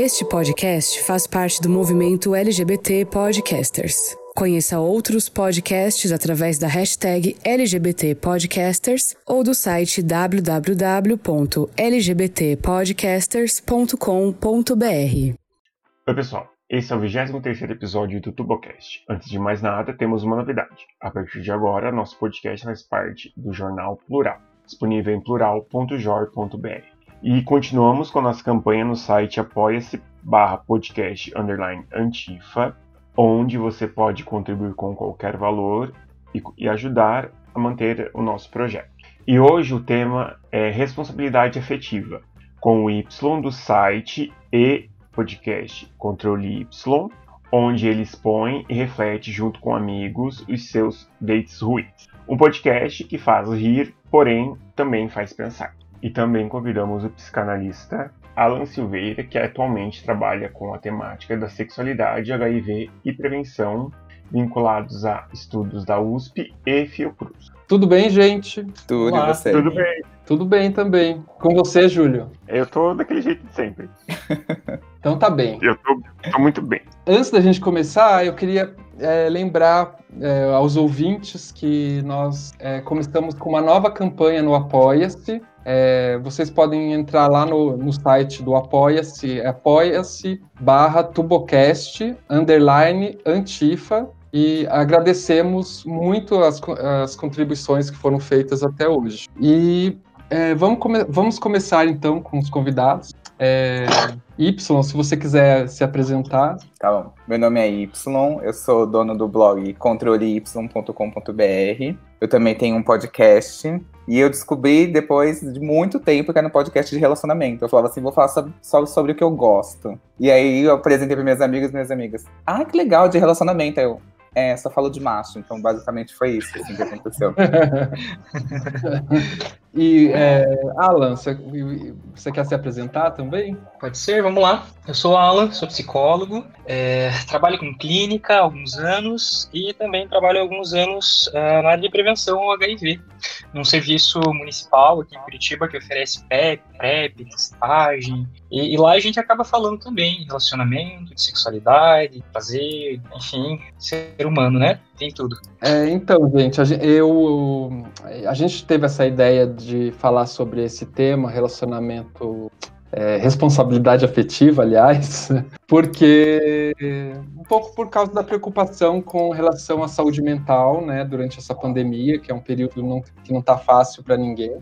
Este podcast faz parte do movimento LGBT Podcasters. Conheça outros podcasts através da hashtag LGBT Podcasters ou do site www.lgbtpodcasters.com.br. Oi, pessoal. Esse é o 23 episódio do TuboCast. Antes de mais nada, temos uma novidade. A partir de agora, nosso podcast faz parte do jornal Plural, disponível em plural.jor.br. E continuamos com a nossa campanha no site apoia-se barra podcast underline antifa onde você pode contribuir com qualquer valor e, e ajudar a manter o nosso projeto. E hoje o tema é responsabilidade afetiva, com o Y do site e podcast Controle Y, onde ele expõe e reflete junto com amigos os seus dates ruins. Um podcast que faz rir, porém também faz pensar. E também convidamos o psicanalista Alan Silveira, que atualmente trabalha com a temática da sexualidade, HIV e prevenção, vinculados a estudos da USP e Fiocruz. Tudo bem, gente? Tudo Olá. e você? Tudo bem. Tudo bem também. Com você, Júlio? Eu tô daquele jeito de sempre. então tá bem. Eu tô, tô muito bem. Antes da gente começar, eu queria é, lembrar é, aos ouvintes que nós é, começamos com uma nova campanha no Apoia-se. É, vocês podem entrar lá no, no site do Apoia-se, apoia-se barra tubocast, underline, antifa, e agradecemos muito as, as contribuições que foram feitas até hoje. E é, vamos, come vamos começar então com os convidados. É, y, se você quiser se apresentar. Tá bom. Meu nome é Y, eu sou dono do blog controley.com.br. Eu também tenho um podcast. E eu descobri depois de muito tempo que era um podcast de relacionamento. Eu falava assim, vou falar só sobre o que eu gosto. E aí eu apresentei para minhas amigas e minhas amigas. Ah, que legal, de relacionamento. Aí eu, é, só falo de macho, então basicamente foi isso assim, que aconteceu. e é, Alan, você, quer se apresentar também? Pode ser, vamos lá. Eu sou Alan, sou psicólogo, é, trabalho com clínica há alguns anos e também trabalho há alguns anos é, na área de prevenção ao HIV, num serviço municipal aqui em Curitiba que oferece PrEP, PrEP, testagem, e, e, lá a gente acaba falando também de relacionamento, de sexualidade, prazer, enfim, ser humano, né? Tem tudo. É, então, gente, a, eu, a gente teve essa ideia de falar sobre esse tema, relacionamento é, responsabilidade afetiva, aliás, porque um pouco por causa da preocupação com relação à saúde mental, né, durante essa pandemia, que é um período não, que não está fácil para ninguém,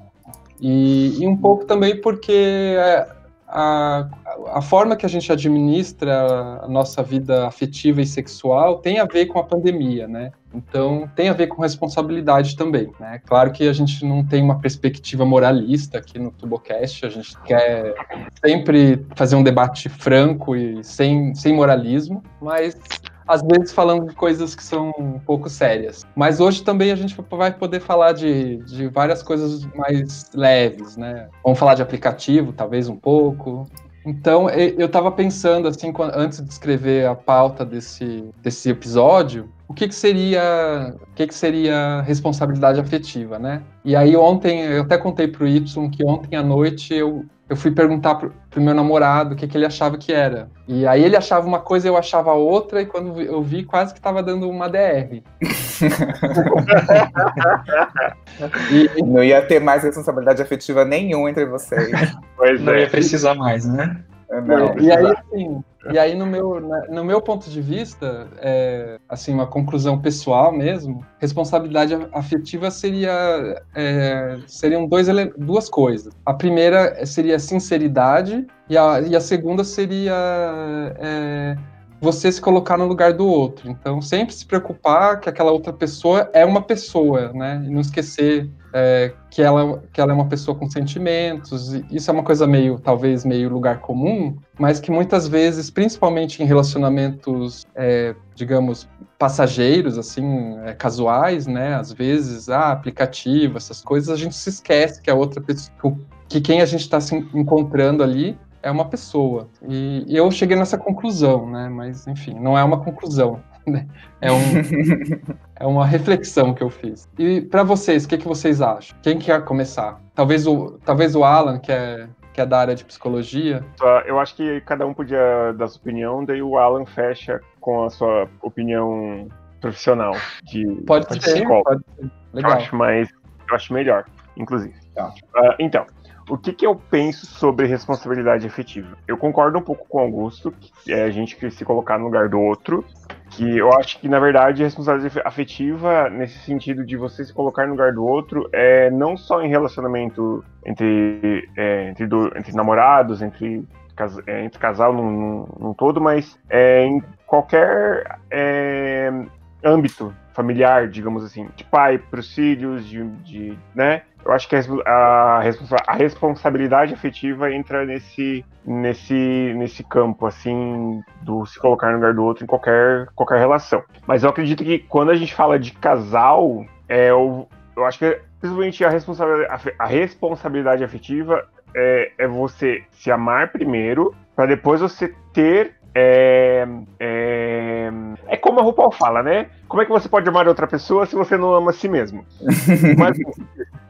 e, e, um pouco também porque é, a, a forma que a gente administra a nossa vida afetiva e sexual tem a ver com a pandemia, né? Então, tem a ver com responsabilidade também, né? Claro que a gente não tem uma perspectiva moralista aqui no Tubocast, a gente quer sempre fazer um debate franco e sem, sem moralismo, mas às vezes falando de coisas que são um pouco sérias. Mas hoje também a gente vai poder falar de, de várias coisas mais leves, né? Vamos falar de aplicativo, talvez um pouco. Então, eu estava pensando, assim, antes de escrever a pauta desse, desse episódio, o que, que seria o que, que seria responsabilidade afetiva, né? E aí ontem, eu até contei para o Y que ontem à noite eu eu fui perguntar pro, pro meu namorado o que, que ele achava que era. E aí ele achava uma coisa, eu achava outra, e quando eu vi, quase que tava dando uma DR. e, não ia ter mais responsabilidade afetiva nenhuma entre vocês. Pois não é. ia precisar mais, né? Não, e aí, assim, e aí no meu, no meu ponto de vista, é, assim, uma conclusão pessoal mesmo, responsabilidade afetiva seria, é, seriam dois, duas coisas. A primeira seria sinceridade e a, e a segunda seria é, você se colocar no lugar do outro. Então, sempre se preocupar que aquela outra pessoa é uma pessoa, né? E não esquecer é, que, ela, que ela é uma pessoa com sentimentos. Isso é uma coisa meio, talvez, meio lugar comum, mas que muitas vezes, principalmente em relacionamentos, é, digamos, passageiros, assim, é, casuais, né? Às vezes, ah, aplicativo, essas coisas, a gente se esquece que a outra pessoa, que quem a gente está se encontrando ali é uma pessoa. E, e eu cheguei nessa conclusão, né? Mas, enfim, não é uma conclusão. Né? É, um, é uma reflexão que eu fiz. E para vocês, o que, que vocês acham? Quem quer começar? Talvez o, talvez o Alan quer, que é da área de psicologia. Eu acho que cada um podia dar sua opinião, daí o Alan fecha com a sua opinião profissional de pode de ser, pode ser. Legal. Eu acho mais, eu acho melhor, inclusive. Tá. Uh, então, o que, que eu penso sobre responsabilidade afetiva? Eu concordo um pouco com o Augusto, que é a gente que se colocar no lugar do outro, que eu acho que, na verdade, a responsabilidade afetiva, nesse sentido de você se colocar no lugar do outro, é não só em relacionamento entre, é, entre, do, entre namorados, entre, é, entre casal num, todo, mas é, em qualquer é, âmbito familiar, digamos assim, de pai para os filhos, de, de, né? Eu acho que a, a, responsabilidade afetiva entra nesse, nesse, nesse campo, assim, do se colocar no lugar do outro em qualquer, qualquer relação. Mas eu acredito que quando a gente fala de casal, é, eu, eu acho que principalmente a responsabilidade, a responsabilidade afetiva é, é você se amar primeiro, para depois você ter é, é, é, como a RuPaul fala, né? Como é que você pode amar outra pessoa se você não ama a si mesmo? Mas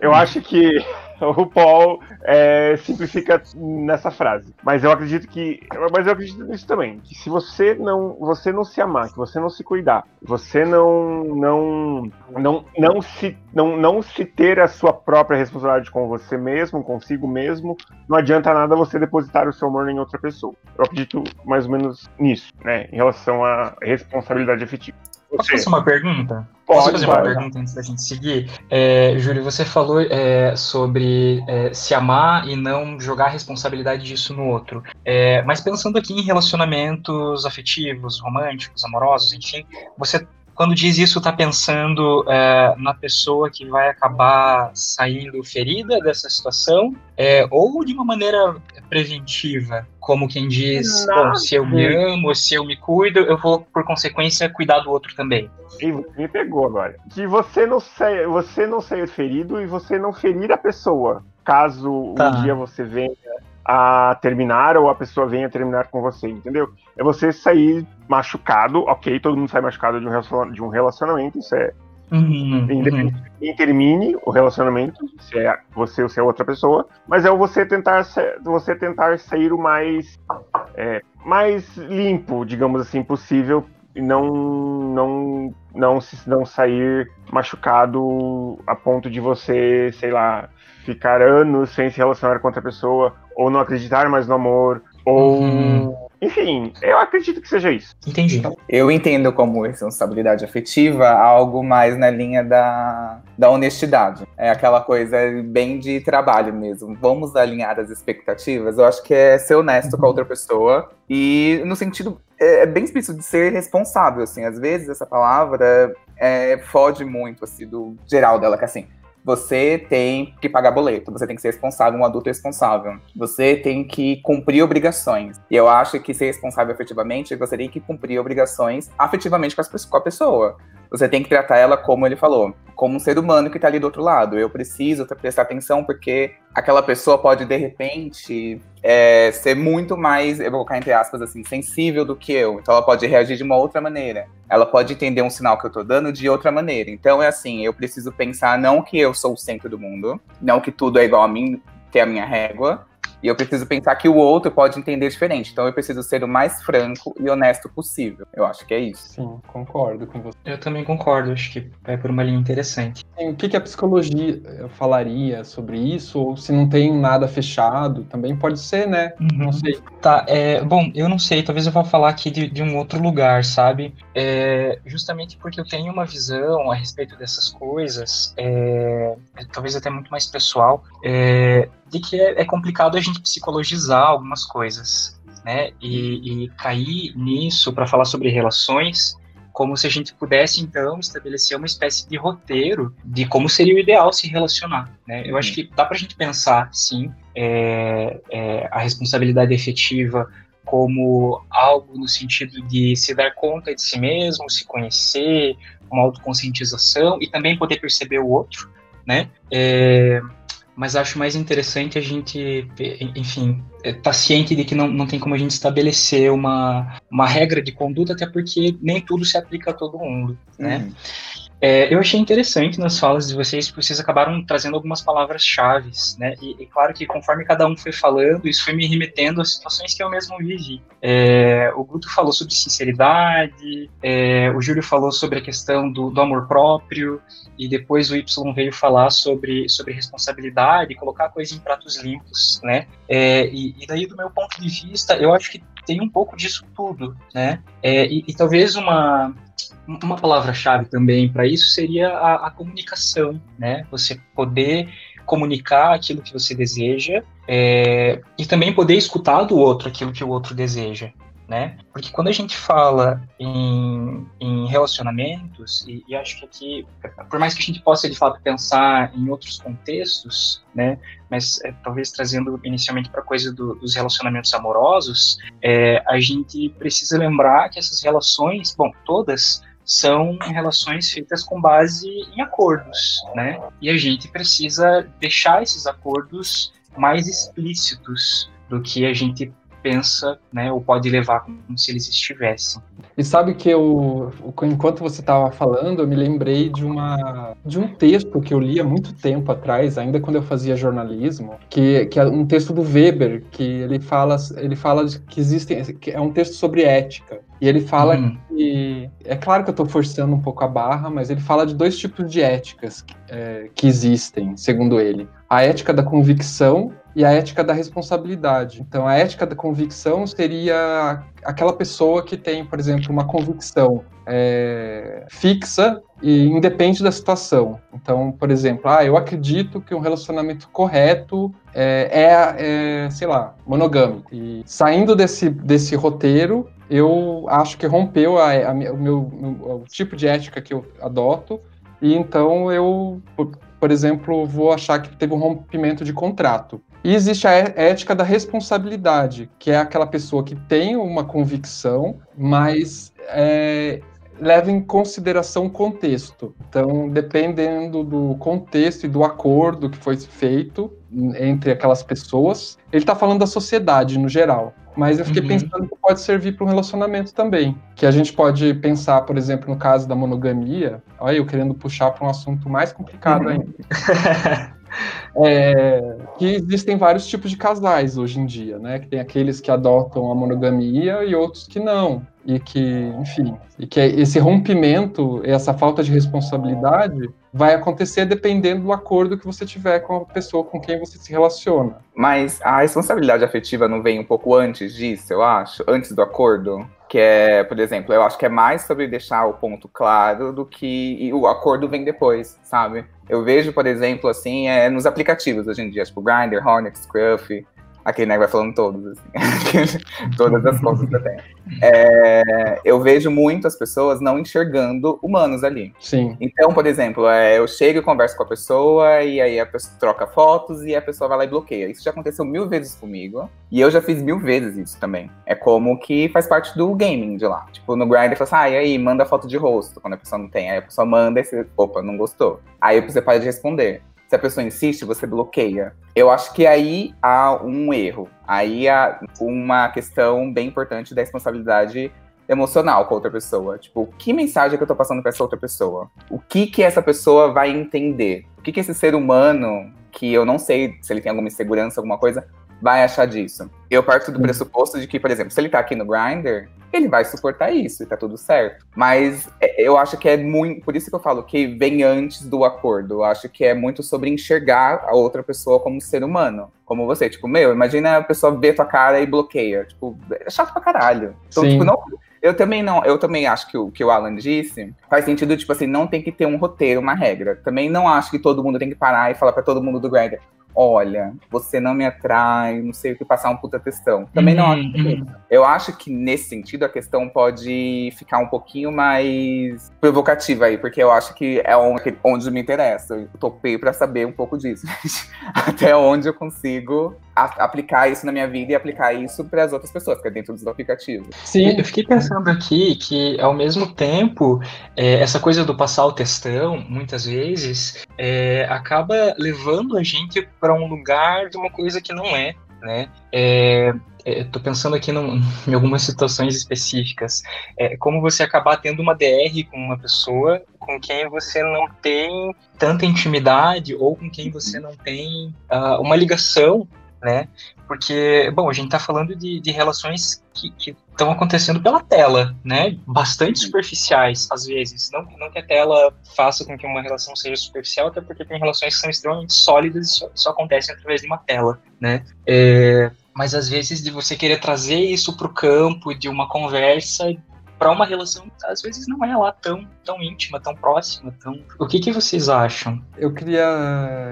eu acho que o RuPaul é, simplifica nessa frase. Mas eu acredito que. Mas eu acredito nisso também. Que se você não, você não se amar, que você não se cuidar, você não não não, não, se, não, não se ter a sua própria responsabilidade com você mesmo, consigo mesmo, não adianta nada você depositar o seu amor em outra pessoa. Eu acredito mais ou menos nisso, né? Em relação à responsabilidade afetiva. Posso fazer uma pergunta? Pode, Posso fazer uma pergunta antes da gente seguir? É, Júlio, você falou é, sobre é, se amar e não jogar a responsabilidade disso no outro. É, mas pensando aqui em relacionamentos afetivos, românticos, amorosos, enfim, você quando diz isso, está pensando é, na pessoa que vai acabar saindo ferida dessa situação, é, ou de uma maneira preventiva, como quem diz, bom, se eu me amo, se eu me cuido, eu vou, por consequência, cuidar do outro também. E me pegou agora. Que você não, saia, você não sair ferido e você não ferir a pessoa. Caso tá. um dia você venha a terminar ou a pessoa venha terminar com você, entendeu? É você sair machucado, ok, todo mundo sai machucado de um relacionamento, isso é. Uhum, independente uhum. quem termine o relacionamento, se é você ou se é outra pessoa, mas é você tentar, você tentar sair o mais, é, mais limpo, digamos assim, possível e não, não, não, não sair machucado a ponto de você, sei lá, ficar anos sem se relacionar com outra pessoa, ou não acreditar mais no amor, ou. Uhum. Enfim, eu acredito que seja isso. Entendi. Eu entendo como responsabilidade afetiva algo mais na linha da, da honestidade. É aquela coisa bem de trabalho mesmo. Vamos alinhar as expectativas. Eu acho que é ser honesto uhum. com a outra pessoa. E no sentido. É, é bem explícito de ser responsável, assim. Às vezes essa palavra é, foge muito, assim, do geral dela, que assim você tem que pagar boleto, você tem que ser responsável, um adulto responsável. Você tem que cumprir obrigações. E eu acho que ser responsável efetivamente, você tem que cumprir obrigações afetivamente com, com a pessoa. Você tem que tratar ela como ele falou, como um ser humano que está ali do outro lado. Eu preciso prestar atenção porque aquela pessoa pode, de repente, é, ser muito mais, eu vou colocar entre aspas assim, sensível do que eu. Então ela pode reagir de uma outra maneira. Ela pode entender um sinal que eu tô dando de outra maneira. Então é assim, eu preciso pensar não que eu sou o centro do mundo, não que tudo é igual a mim, ter a minha régua, e eu preciso pensar que o outro pode entender diferente. Então eu preciso ser o mais franco e honesto possível. Eu acho que é isso. Sim, concordo com você. Eu também concordo, acho que vai por uma linha interessante. Sim, o que, que a psicologia eh, falaria sobre isso? Ou se não tem nada fechado, também pode ser, né? Uhum. Não sei. Tá, é, bom, eu não sei, talvez eu vá falar aqui de, de um outro lugar, sabe? É, justamente porque eu tenho uma visão a respeito dessas coisas, é, talvez até muito mais pessoal. É, de que é, é complicado a gente psicologizar algumas coisas, né? E, e cair nisso para falar sobre relações, como se a gente pudesse então estabelecer uma espécie de roteiro de como seria o ideal se relacionar. Né? Eu acho que dá para a gente pensar, sim, é, é, a responsabilidade efetiva como algo no sentido de se dar conta de si mesmo, se conhecer, uma autoconscientização e também poder perceber o outro, né? É, mas acho mais interessante a gente, enfim, tá ciente de que não, não tem como a gente estabelecer uma, uma regra de conduta, até porque nem tudo se aplica a todo mundo, né? Uhum. É, eu achei interessante nas falas de vocês, porque vocês acabaram trazendo algumas palavras-chave, né? E, e, claro que conforme cada um foi falando, isso foi me remetendo a situações que eu mesmo vivi. É, o Guto falou sobre sinceridade, é, o Júlio falou sobre a questão do, do, amor próprio, e depois o Y veio falar sobre, sobre responsabilidade, colocar a coisa em pratos limpos, né? É, e, e daí, do meu ponto de vista, eu acho que tem um pouco disso tudo, né? É, e, e, talvez uma, uma palavra-chave também para isso seria a, a, comunicação, né? Você poder comunicar aquilo que você deseja é, e também poder escutar do outro aquilo que o outro deseja, né? Porque quando a gente fala em, em relacionamentos, e, e, acho que aqui, por mais que a gente possa de fato pensar em outros contextos, né? Mas é, talvez trazendo inicialmente para a coisa do, dos relacionamentos amorosos, é, a gente precisa lembrar que essas relações, bom, todas são relações feitas com base em acordos, né? E a gente precisa deixar esses acordos mais explícitos do que a gente pensa, né, ou pode levar como se eles estivessem. E sabe que eu, enquanto você estava falando, eu me lembrei de uma de um texto que eu li há muito tempo atrás, ainda quando eu fazia jornalismo, que, que é um texto do Weber, que ele fala ele fala que existem que é um texto sobre ética. E ele fala uhum. que. É claro que eu estou forçando um pouco a barra, mas ele fala de dois tipos de éticas é, que existem, segundo ele: a ética da convicção e a ética da responsabilidade. Então, a ética da convicção seria aquela pessoa que tem, por exemplo, uma convicção é, fixa e independe da situação. Então, por exemplo, ah, eu acredito que um relacionamento correto é, é, é sei lá, monogâmico. E saindo desse, desse roteiro, eu acho que rompeu a, a, o meu o tipo de ética que eu adoto. E então eu, por, por exemplo, vou achar que teve um rompimento de contrato. E existe a ética da responsabilidade, que é aquela pessoa que tem uma convicção, mas é, leva em consideração o contexto. Então, dependendo do contexto e do acordo que foi feito entre aquelas pessoas, ele está falando da sociedade no geral. Mas eu fiquei uhum. pensando que pode servir para um relacionamento também. Que a gente pode pensar, por exemplo, no caso da monogamia. Olha, eu querendo puxar para um assunto mais complicado uhum. ainda. É, que existem vários tipos de casais hoje em dia, né? Que tem aqueles que adotam a monogamia e outros que não. E que, enfim, e que esse rompimento, essa falta de responsabilidade vai acontecer dependendo do acordo que você tiver com a pessoa com quem você se relaciona. Mas a responsabilidade afetiva não vem um pouco antes disso, eu acho? Antes do acordo? Que é, por exemplo, eu acho que é mais sobre deixar o ponto claro do que o acordo vem depois, sabe? Eu vejo, por exemplo, assim, é, nos aplicativos hoje em dia, tipo Grindr, Hornet, Scruff, aquele né, vai falando todos, assim, todas as coisas que eu tenho. É, eu vejo muitas pessoas não enxergando humanos ali. Sim. Então, por exemplo, é, eu chego e converso com a pessoa, e aí a pessoa troca fotos e a pessoa vai lá e bloqueia. Isso já aconteceu mil vezes comigo, e eu já fiz mil vezes isso também. É como que faz parte do gaming de lá. Tipo, no Grindr, fala assim, ah, e aí, manda foto de rosto, quando a pessoa não tem. Aí a pessoa manda e você, opa, não gostou. Aí você pode responder se a pessoa insiste, você bloqueia. Eu acho que aí há um erro. Aí há uma questão bem importante da responsabilidade emocional com outra pessoa. Tipo, que mensagem que eu tô passando pra essa outra pessoa? O que que essa pessoa vai entender? O que que esse ser humano, que eu não sei se ele tem alguma insegurança, alguma coisa, vai achar disso? Eu parto do pressuposto de que, por exemplo, se ele tá aqui no Grindr, ele vai suportar isso e tá tudo certo. Mas é, eu acho que é muito. Por isso que eu falo que vem antes do acordo. Eu acho que é muito sobre enxergar a outra pessoa como ser humano. Como você. Tipo, meu, imagina a pessoa ver tua cara e bloqueia. Tipo, é chato pra caralho. Então, Sim. tipo, não. Eu também não, eu também acho que o que o Alan disse faz sentido, tipo assim, não tem que ter um roteiro, uma regra. Também não acho que todo mundo tem que parar e falar para todo mundo do Greg, olha, você não me atrai, não sei o que, passar um puta textão. Também uhum, não acho uhum. Eu acho que nesse sentido a questão pode ficar um pouquinho mais provocativa aí, porque eu acho que é onde, onde me interessa. Eu topei para saber um pouco disso. Até onde eu consigo a, aplicar isso na minha vida e aplicar isso para as outras pessoas, que é dentro dos aplicativos. Sim, eu fiquei pensando aqui que, ao mesmo tempo, é, essa coisa do passar o textão, muitas vezes, é, acaba levando a gente para um lugar de uma coisa que não é. né? É, estou pensando aqui num, em algumas situações específicas. É, como você acabar tendo uma DR com uma pessoa com quem você não tem tanta intimidade ou com quem você não tem uh, uma ligação, né? Porque, bom, a gente está falando de, de relações que estão acontecendo pela tela, né? Bastante superficiais, às vezes. Não, não que a tela faça com que uma relação seja superficial, até porque tem relações que são extremamente sólidas e só, só acontecem através de uma tela, né? É, mas às vezes de você querer trazer isso para o campo de uma conversa para uma relação às vezes não é lá tão tão íntima, tão próxima, tão. O que que vocês acham? Eu queria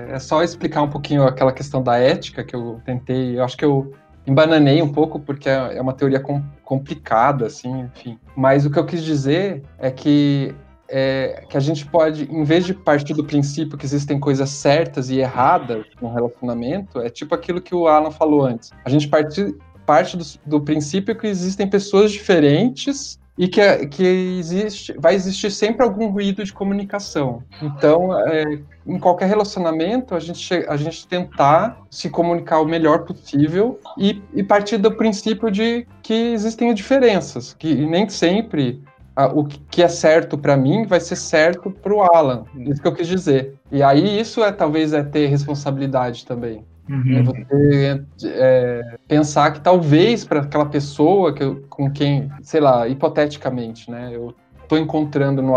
é só explicar um pouquinho aquela questão da ética que eu tentei. Eu acho que eu embananei um pouco porque é, é uma teoria com, complicada, assim, enfim. Mas o que eu quis dizer é que é, que a gente pode, em vez de partir do princípio que existem coisas certas e erradas no relacionamento, é tipo aquilo que o Alan falou antes. A gente parte, parte do, do princípio que existem pessoas diferentes e que, que existe, vai existir sempre algum ruído de comunicação. Então, é, em qualquer relacionamento, a gente, a gente tentar se comunicar o melhor possível e, e partir do princípio de que existem diferenças, que nem sempre o que é certo para mim vai ser certo para o Alan. Isso que eu quis dizer. E aí isso é talvez é ter responsabilidade também. Uhum. É você é, pensar que talvez para aquela pessoa que com quem, sei lá, hipoteticamente, né, eu estou encontrando no,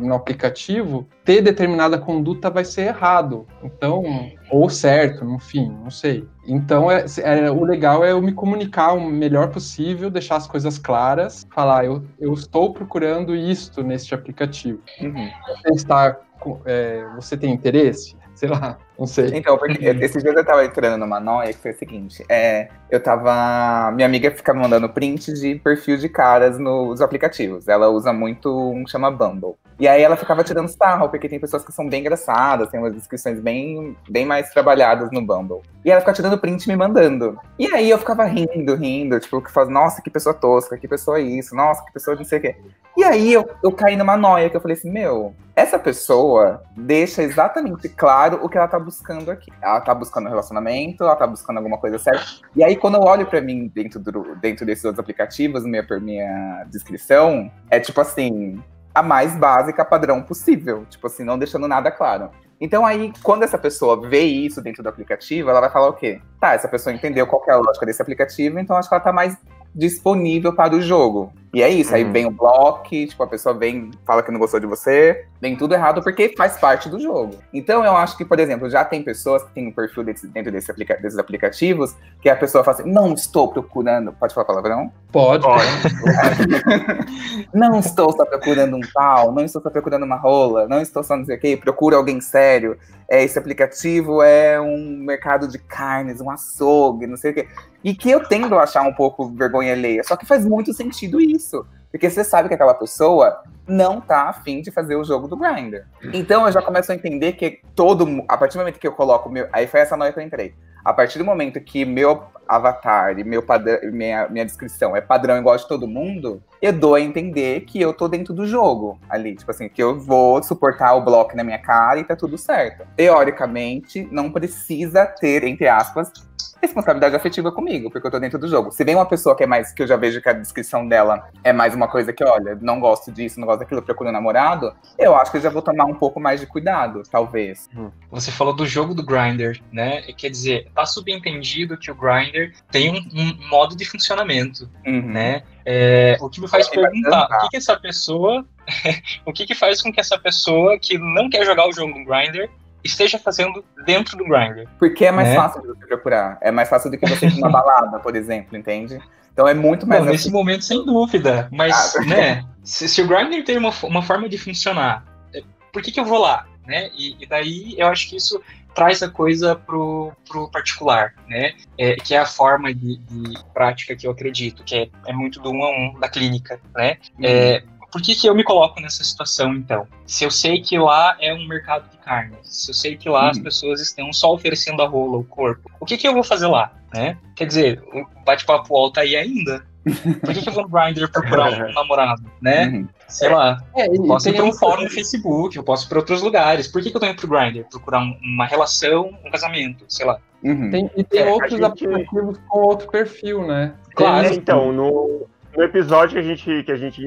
no aplicativo, ter determinada conduta vai ser errado. Então, ou certo, enfim, não sei. Então, é, é, o legal é eu me comunicar o melhor possível, deixar as coisas claras, falar, eu, eu estou procurando isto neste aplicativo. Uhum. Você está, é, você tem interesse? Sei lá, não sei. Então, porque esses dias eu tava entrando numa noia que foi o seguinte: é, eu tava. Minha amiga fica mandando print de perfil de caras nos aplicativos. Ela usa muito um chama Bumble. E aí ela ficava tirando sarro, porque tem pessoas que são bem engraçadas, tem umas descrições bem, bem mais trabalhadas no Bumble. E ela ficava tirando print e me mandando. E aí eu ficava rindo, rindo, tipo, que faz, nossa, que pessoa tosca, que pessoa isso, nossa, que pessoa não sei o quê. E aí eu, eu caí numa noia, que eu falei assim, meu, essa pessoa deixa exatamente claro o que ela tá buscando aqui. Ela tá buscando um relacionamento, ela tá buscando alguma coisa certa. E aí, quando eu olho para mim dentro, do, dentro desses outros aplicativos, minha, minha descrição, é tipo assim, a mais básica padrão possível. Tipo assim, não deixando nada claro. Então aí, quando essa pessoa vê isso dentro do aplicativo, ela vai falar o quê? Tá, essa pessoa entendeu qual é a lógica desse aplicativo, então acho que ela tá mais disponível para o jogo. E é isso, uhum. aí vem o bloco, tipo, a pessoa vem, fala que não gostou de você, vem tudo errado porque faz parte do jogo. Então eu acho que, por exemplo, já tem pessoas que têm um perfil desse, dentro desse aplica desses aplicativos que a pessoa fala assim, não estou procurando. Pode falar palavrão? Pode. Pode. não estou só procurando um tal, não estou só procurando uma rola, não estou só não sei o quê, procura alguém sério. É, esse aplicativo é um mercado de carnes, um açougue, não sei o quê. E que eu tendo a achar um pouco vergonha alheia. Só que faz muito sentido isso isso. Porque você sabe que aquela pessoa não tá afim de fazer o jogo do Grindr. Então eu já começo a entender que todo. A partir do momento que eu coloco meu. Aí foi essa noite que eu entrei. A partir do momento que meu avatar e meu padrão, minha, minha descrição é padrão igual de todo mundo, eu dou a entender que eu tô dentro do jogo ali. Tipo assim, que eu vou suportar o bloco na minha cara e tá tudo certo. Teoricamente, não precisa ter, entre aspas, responsabilidade afetiva comigo, porque eu tô dentro do jogo. Se vem uma pessoa que é mais, que eu já vejo que a descrição dela é mais uma coisa que, olha, não gosto disso, não gosto daquilo, procuro um namorado, eu acho que eu já vou tomar um pouco mais de cuidado, talvez. Hum. Você falou do jogo do Grinder, né? Quer dizer, tá subentendido que o Grinder tem um, um modo de funcionamento, uhum. né? É, o que me faz perguntar, o que, que essa pessoa, o que, que faz com que essa pessoa que não quer jogar o jogo do Grinder esteja fazendo dentro do Grindr. Porque é mais né? fácil de você procurar. É mais fácil do que você ir numa balada, por exemplo, entende? Então é muito mais. Bom, nesse momento, sem dúvida. Mas, ah, né, se, se, o Grindr tem uma, uma forma de funcionar, é, por que, que eu vou lá? Né? E, e daí eu acho que isso traz a coisa pro, pro particular, né? É, que é a forma de, de, prática que eu acredito, que é, é muito do um a um da clínica, né? Uhum. É, por que, que eu me coloco nessa situação, então? Se eu sei que lá é um mercado de carne, se eu sei que lá hum. as pessoas estão só oferecendo a rola, o corpo, o que, que eu vou fazer lá? Né? Quer dizer, o bate-papo alto aí ainda. Por que, que eu vou no Grindr procurar um namorado, né? Uhum. Sei lá. É, eu posso ir para um fórum no Facebook, eu posso ir para outros lugares. Por que, que eu tô indo pro Grindr? Procurar uma relação, um casamento, sei lá. Uhum. Tem, e tem É, a outros gente- aplicativos com outro perfil, né? Claro, Tem- então, no, no episódio que a, gente, que, a gente,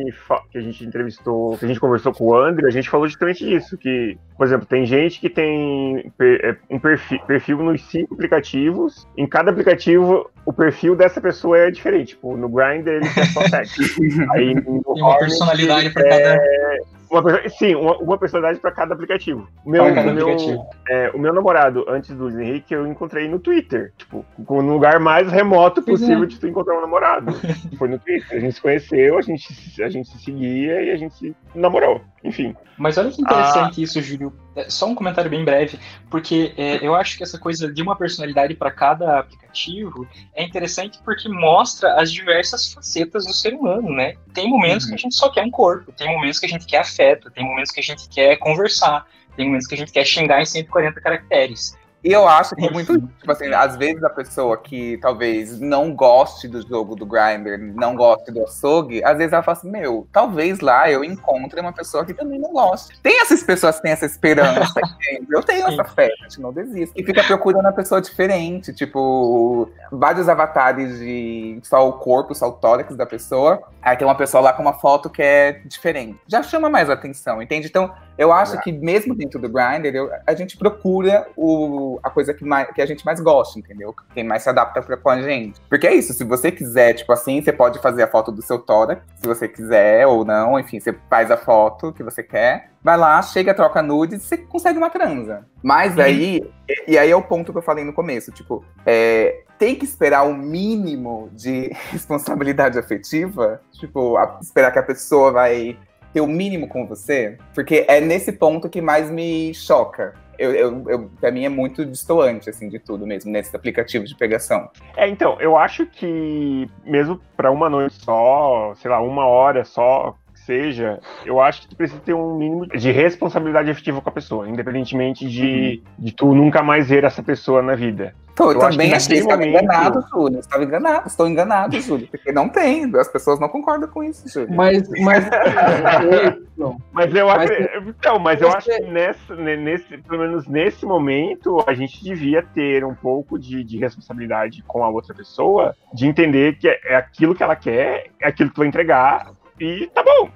que a gente entrevistou, que a gente conversou com o André, a gente falou justamente disso, que, por exemplo, tem gente que tem é, um perfil, perfil nos cinco aplicativos, em cada aplicativo o perfil dessa pessoa é diferente, tipo, no Grindr ele quer só sexo, aí no Tem uma Hornet, personalidade para quer- cada, uma sim, uma, uma personalidade para cada aplicativo. O meu, o meu, aplicativo. é, o meu namorado, antes do Luiz Henrique, eu encontrei no Twitter. Tipo, no lugar mais remoto Pois possível é. de tu encontrar um namorado. Foi no Twitter. A gente se conheceu, a gente, a gente se seguia e a gente se namorou. Enfim. Mas olha que interessante isso, Júlio. É, Só um comentário bem breve, porque é, eu acho que essa coisa de uma personalidade para cada aplicativo é interessante porque mostra as diversas facetas do ser humano, né? Tem momentos que a gente só quer um corpo, tem momentos que a gente quer afeto, tem momentos que a gente quer conversar, tem momentos que a gente quer xingar em 140 caracteres. E eu acho que é muito, tipo assim, às vezes a pessoa que talvez não goste do jogo do Grindr, não goste do açougue, às vezes ela fala assim, meu, talvez lá eu encontre uma pessoa que também não goste. Tem essas pessoas que têm essa esperança? Eu tenho essa fé, gente, não desisto. E fica procurando uma pessoa diferente, tipo, vários avatares de só o corpo, só o tórax da pessoa. Aí tem uma pessoa lá com uma foto que é diferente. Já chama mais atenção, entende? Então, eu acho que mesmo dentro do Grindr, eu- a gente procura o, a coisa que, mais, que a gente mais gosta, entendeu? Quem mais se adapta pra, com a gente. Porque é isso, se você quiser, tipo assim, você pode fazer a foto do seu tórax, se você quiser ou não, enfim, você faz a foto que você quer, vai lá, chega, troca nudes e você consegue uma transa. Mas aí, e, e aí é o ponto que eu falei no começo, tipo, é, tem que esperar o mínimo de responsabilidade afetiva, tipo, a- esperar que a pessoa vai ter o mínimo com você, porque é nesse ponto que mais me choca. Eu, eu, eu, pra mim é muito distoante, assim, de tudo mesmo, nesses aplicativos de pegação. É, então, eu acho que mesmo pra uma noite só, sei lá, uma hora só, seja, eu acho que tu precisa ter um mínimo de responsabilidade afetiva com a pessoa, independentemente de, de tu nunca mais ver essa pessoa na vida. Então, eu, Eu acho também que estava momento- enganado, Júlio. Estava enganado, estou enganado, Júlio. Porque não tem, as pessoas não concordam com isso, Júlio. Mas, mas não. Mas eu Mas acho. Então, mas eu acho que nessa, ne- nesse, pelo menos nesse momento, a gente devia ter um pouco de, de responsabilidade com a outra pessoa, de entender que é, é aquilo que ela quer, é aquilo que tu vai entregar. E tá bom.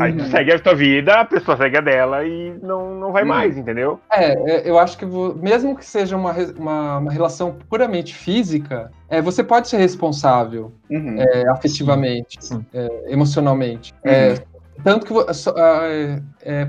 Aí tu Uhum. segue a tua vida, a pessoa segue a dela e não, não vai Uhum. mais, entendeu? É, é, eu acho que mesmo que seja uma, uma, uma relação puramente física, é, você pode ser responsável Uhum. é, afetivamente, Sim. é, emocionalmente. Uhum. É, tanto que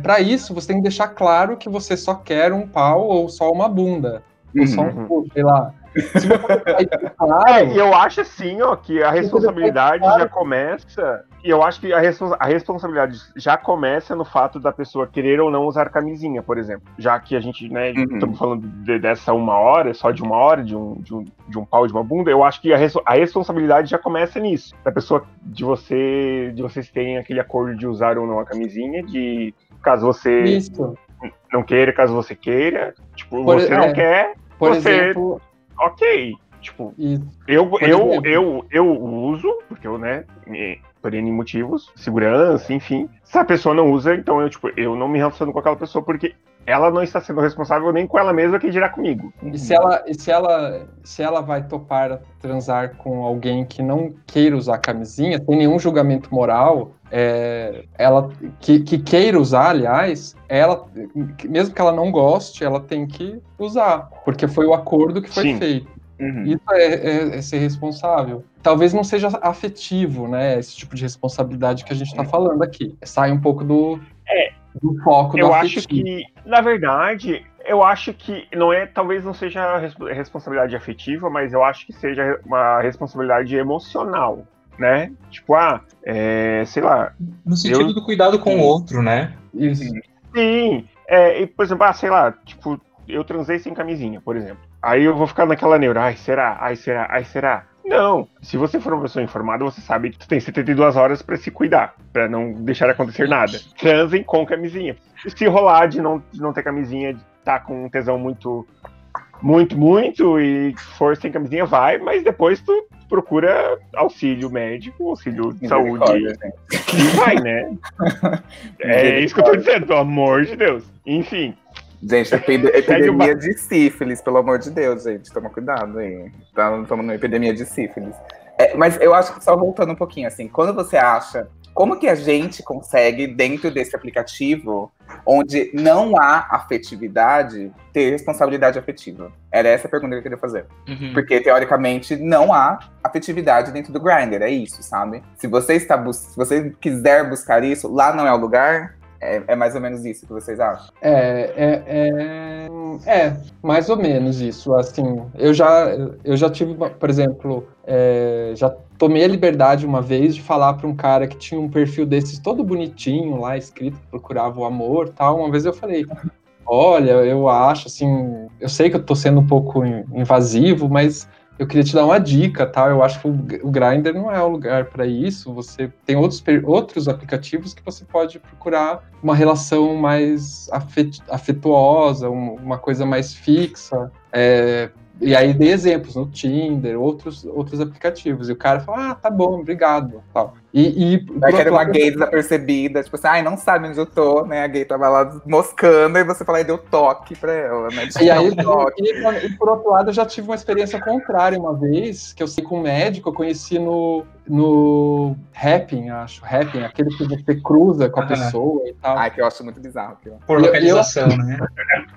para isso você tem que deixar claro que você só quer um pau ou só uma bunda, ou só Uhum. um cu, sei lá. Se É, e eu acho assim, ó, que a responsabilidade claro. já começa. E eu acho que a, respons- a responsabilidade já começa no fato da pessoa querer ou não usar camisinha, por exemplo. Já que a gente, né, Uhum. estamos falando de- dessa uma hora, só de uma hora, de um, de um, de um pau e de uma bunda, eu acho que a, res- a responsabilidade já começa nisso. Da pessoa, de você, de vocês terem aquele acordo de usar ou não a camisinha, de caso você isso. não queira, caso você queira, tipo, Por- você não é. quer, Por Você- exemplo, ok. Tipo, isso. eu, eu, eu, eu uso, porque eu, né, por N motivos, segurança, enfim. Se a pessoa não usa, então eu, tipo, eu não me relaciono com aquela pessoa porque ela não está sendo responsável nem com ela mesma que dirá comigo. E se ela, e se ela, se ela vai topar transar com alguém que não queira usar camisinha, sem nenhum julgamento moral, é, ela que, que queira usar, aliás, ela, mesmo que ela não goste, ela tem que usar, porque foi o acordo que foi Sim. feito. Uhum. Isso é, é- é ser responsável. Talvez não seja afetivo, né? Esse tipo de responsabilidade que a gente está falando aqui. Sai um pouco do, do foco do Eu acho que, na verdade, eu acho que não é, talvez não seja res- responsabilidade afetiva, mas eu acho que seja uma responsabilidade emocional, né? Tipo, ah, é, sei lá, No sentido Eu- do cuidado com o outro, né? Isso. Sim, é, e, por exemplo, ah, sei lá, tipo, eu transei sem camisinha, por exemplo. Aí eu vou ficar naquela neura, ai, será? Ai, será? Ai, será? Não, se você for uma pessoa informada, você sabe que tu tem 72 horas pra se cuidar, pra não deixar acontecer nada. Transem com camisinha. Se rolar de não, de não ter camisinha, de tá com um tesão muito, muito, muito, e for sem camisinha, vai, mas depois tu procura auxílio médico, auxílio de saúde, gente. e vai, né? É isso que eu tô dizendo, pelo amor de Deus. Enfim. Gente, epi- epidemia de sífilis, pelo amor de Deus, gente. Toma cuidado aí. Estamos numa epidemia de sífilis. É, mas eu acho que só voltando um pouquinho, assim, quando você acha. Como que a gente consegue, dentro desse aplicativo, onde não há afetividade, ter responsabilidade afetiva? Era essa a pergunta que eu queria fazer. Uhum. Porque, teoricamente, não há afetividade dentro do Grindr, é isso, sabe? Se você, está se você quiser buscar isso, lá não é o lugar, é, é mais ou menos isso que vocês acham? É, é, é, é, mais ou menos isso. Assim, eu já, eu já tive, por exemplo, é, já tomei a liberdade uma vez de falar para um cara que tinha um perfil desses todo bonitinho lá, escrito que procurava o amor, tal. Uma vez eu falei, olha, eu acho assim, eu sei que eu tô sendo um pouco in- invasivo, mas eu queria te dar uma dica, tá? Eu acho que o, Grindr não é o lugar para isso. Você tem outros, outros aplicativos que você pode procurar uma relação mais afet- afetuosa, um- uma coisa mais fixa. É, e aí dei exemplos no Tinder, outros, outros aplicativos. E o cara falou, ah, tá bom, obrigado. Tal. E, e Vai que era outro uma gay desapercebida, tipo assim, ai, não sabe onde eu tô, né? A gay tava lá moscando e você fala e deu toque pra ela, né? E aí, toque. e, e por outro lado, eu já tive uma experiência contrária uma vez, que eu sei com um médico, eu conheci no, no Happn, acho, Happn, aquele que você cruza com a Aham. pessoa e tal. Ai, que eu acho muito bizarro aquilo. Por eu- localização, né?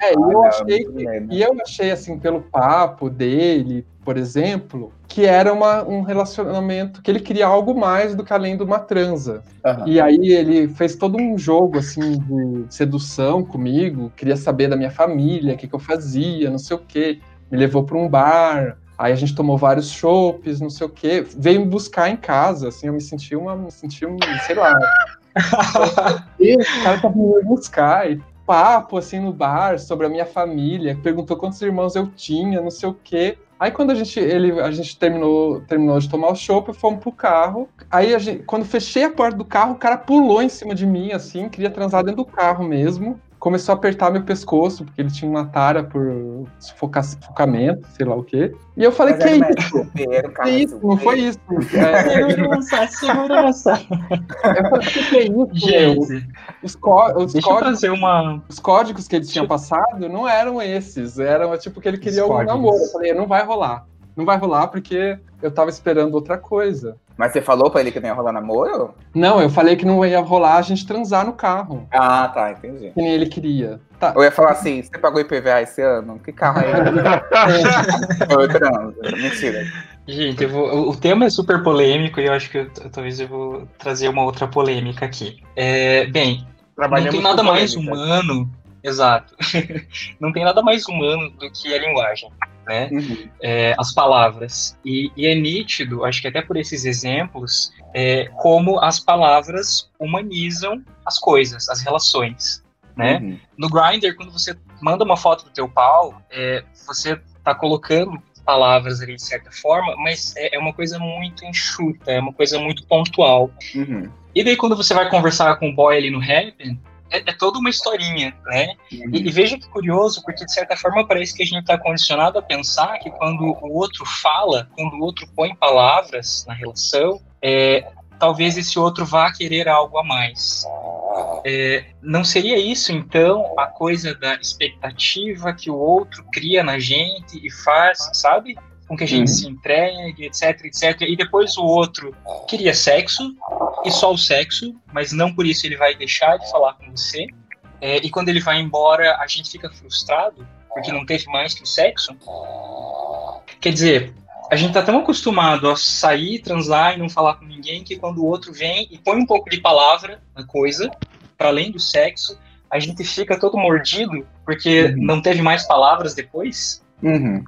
É, e eu não, achei merda. e eu achei assim pelo papo dele, por exemplo, que era uma, um relacionamento que ele queria algo mais do que além de uma transa. Aham. E aí ele fez todo um jogo assim de sedução comigo, queria saber da minha família, o que, que eu fazia, não sei o quê. Me levou para um bar, aí a gente tomou vários chopes, não sei o quê. Veio me buscar em casa, assim, eu me senti uma, me senti um, sei lá. O cara tava me buscar e papo assim no bar sobre a minha família, perguntou quantos irmãos eu tinha, não sei o quê. Aí quando a gente, ele, a gente terminou, terminou de tomar o chopp, fomos pro carro. Aí gente, quando fechei a porta do carro, o cara pulou em cima de mim, assim, queria transar dentro do carro mesmo. Começou a apertar meu pescoço, porque ele tinha uma tara por sufoca- sufocamento, sei lá o quê. E eu falei, Mas que um isso? Que isso? Não foi isso. É, Segurança, segurança. eu falei, que que é isso? Gente, Os, deixa códigos uma. os códigos que ele tinha passado não eram esses, eram tipo que ele queria um códigos. namoro. Eu falei, não vai rolar. Não vai rolar porque eu tava esperando outra coisa. Mas você falou pra ele que não ia rolar namoro? Não, eu falei que não ia rolar a gente transar no carro, Ah, tá, entendi. que nem ele queria. Tá. Eu ia falar assim, você pagou IPVA esse ano? Que carro é esse? Eu transo. Mentira. Gente, eu vou- o- tema é super polêmico e eu acho que eu- talvez eu vou trazer uma outra polêmica aqui. É, bem, não tem nada mais polêmica. humano. Exato. não tem nada mais humano do que a linguagem, né? Uhum. é, as palavras. E, e é nítido, acho que até por esses exemplos, é, como as palavras humanizam as coisas, as relações. Né? Uhum. No Grindr, quando você manda uma foto do teu pau, é, você tá colocando palavras ali de certa forma, mas é, é uma coisa muito enxuta, é uma coisa muito pontual. Uhum. E daí quando você vai conversar com o boy ali no Happn, é, é toda uma historinha, né? Uhum. E, e veja que curioso, porque de certa forma parece que a gente está condicionado a pensar que quando o outro fala, quando o outro põe palavras na relação, é, talvez esse outro vá querer algo a mais. É, não seria isso, então, a coisa da expectativa que o outro cria na gente e faz, sabe? Com que a gente Uhum. se entregue, etc, etc. E depois o outro queria sexo, e só o sexo, mas não por isso ele vai deixar de falar com você. É, e quando ele vai embora, a gente fica frustrado, porque não teve mais que o sexo. Quer dizer, a gente tá tão acostumado a sair, transar e não falar com ninguém, que quando o outro vem e põe um pouco de palavra na coisa, para além do sexo, a gente fica todo mordido, porque Uhum. não teve mais palavras depois. Uhum.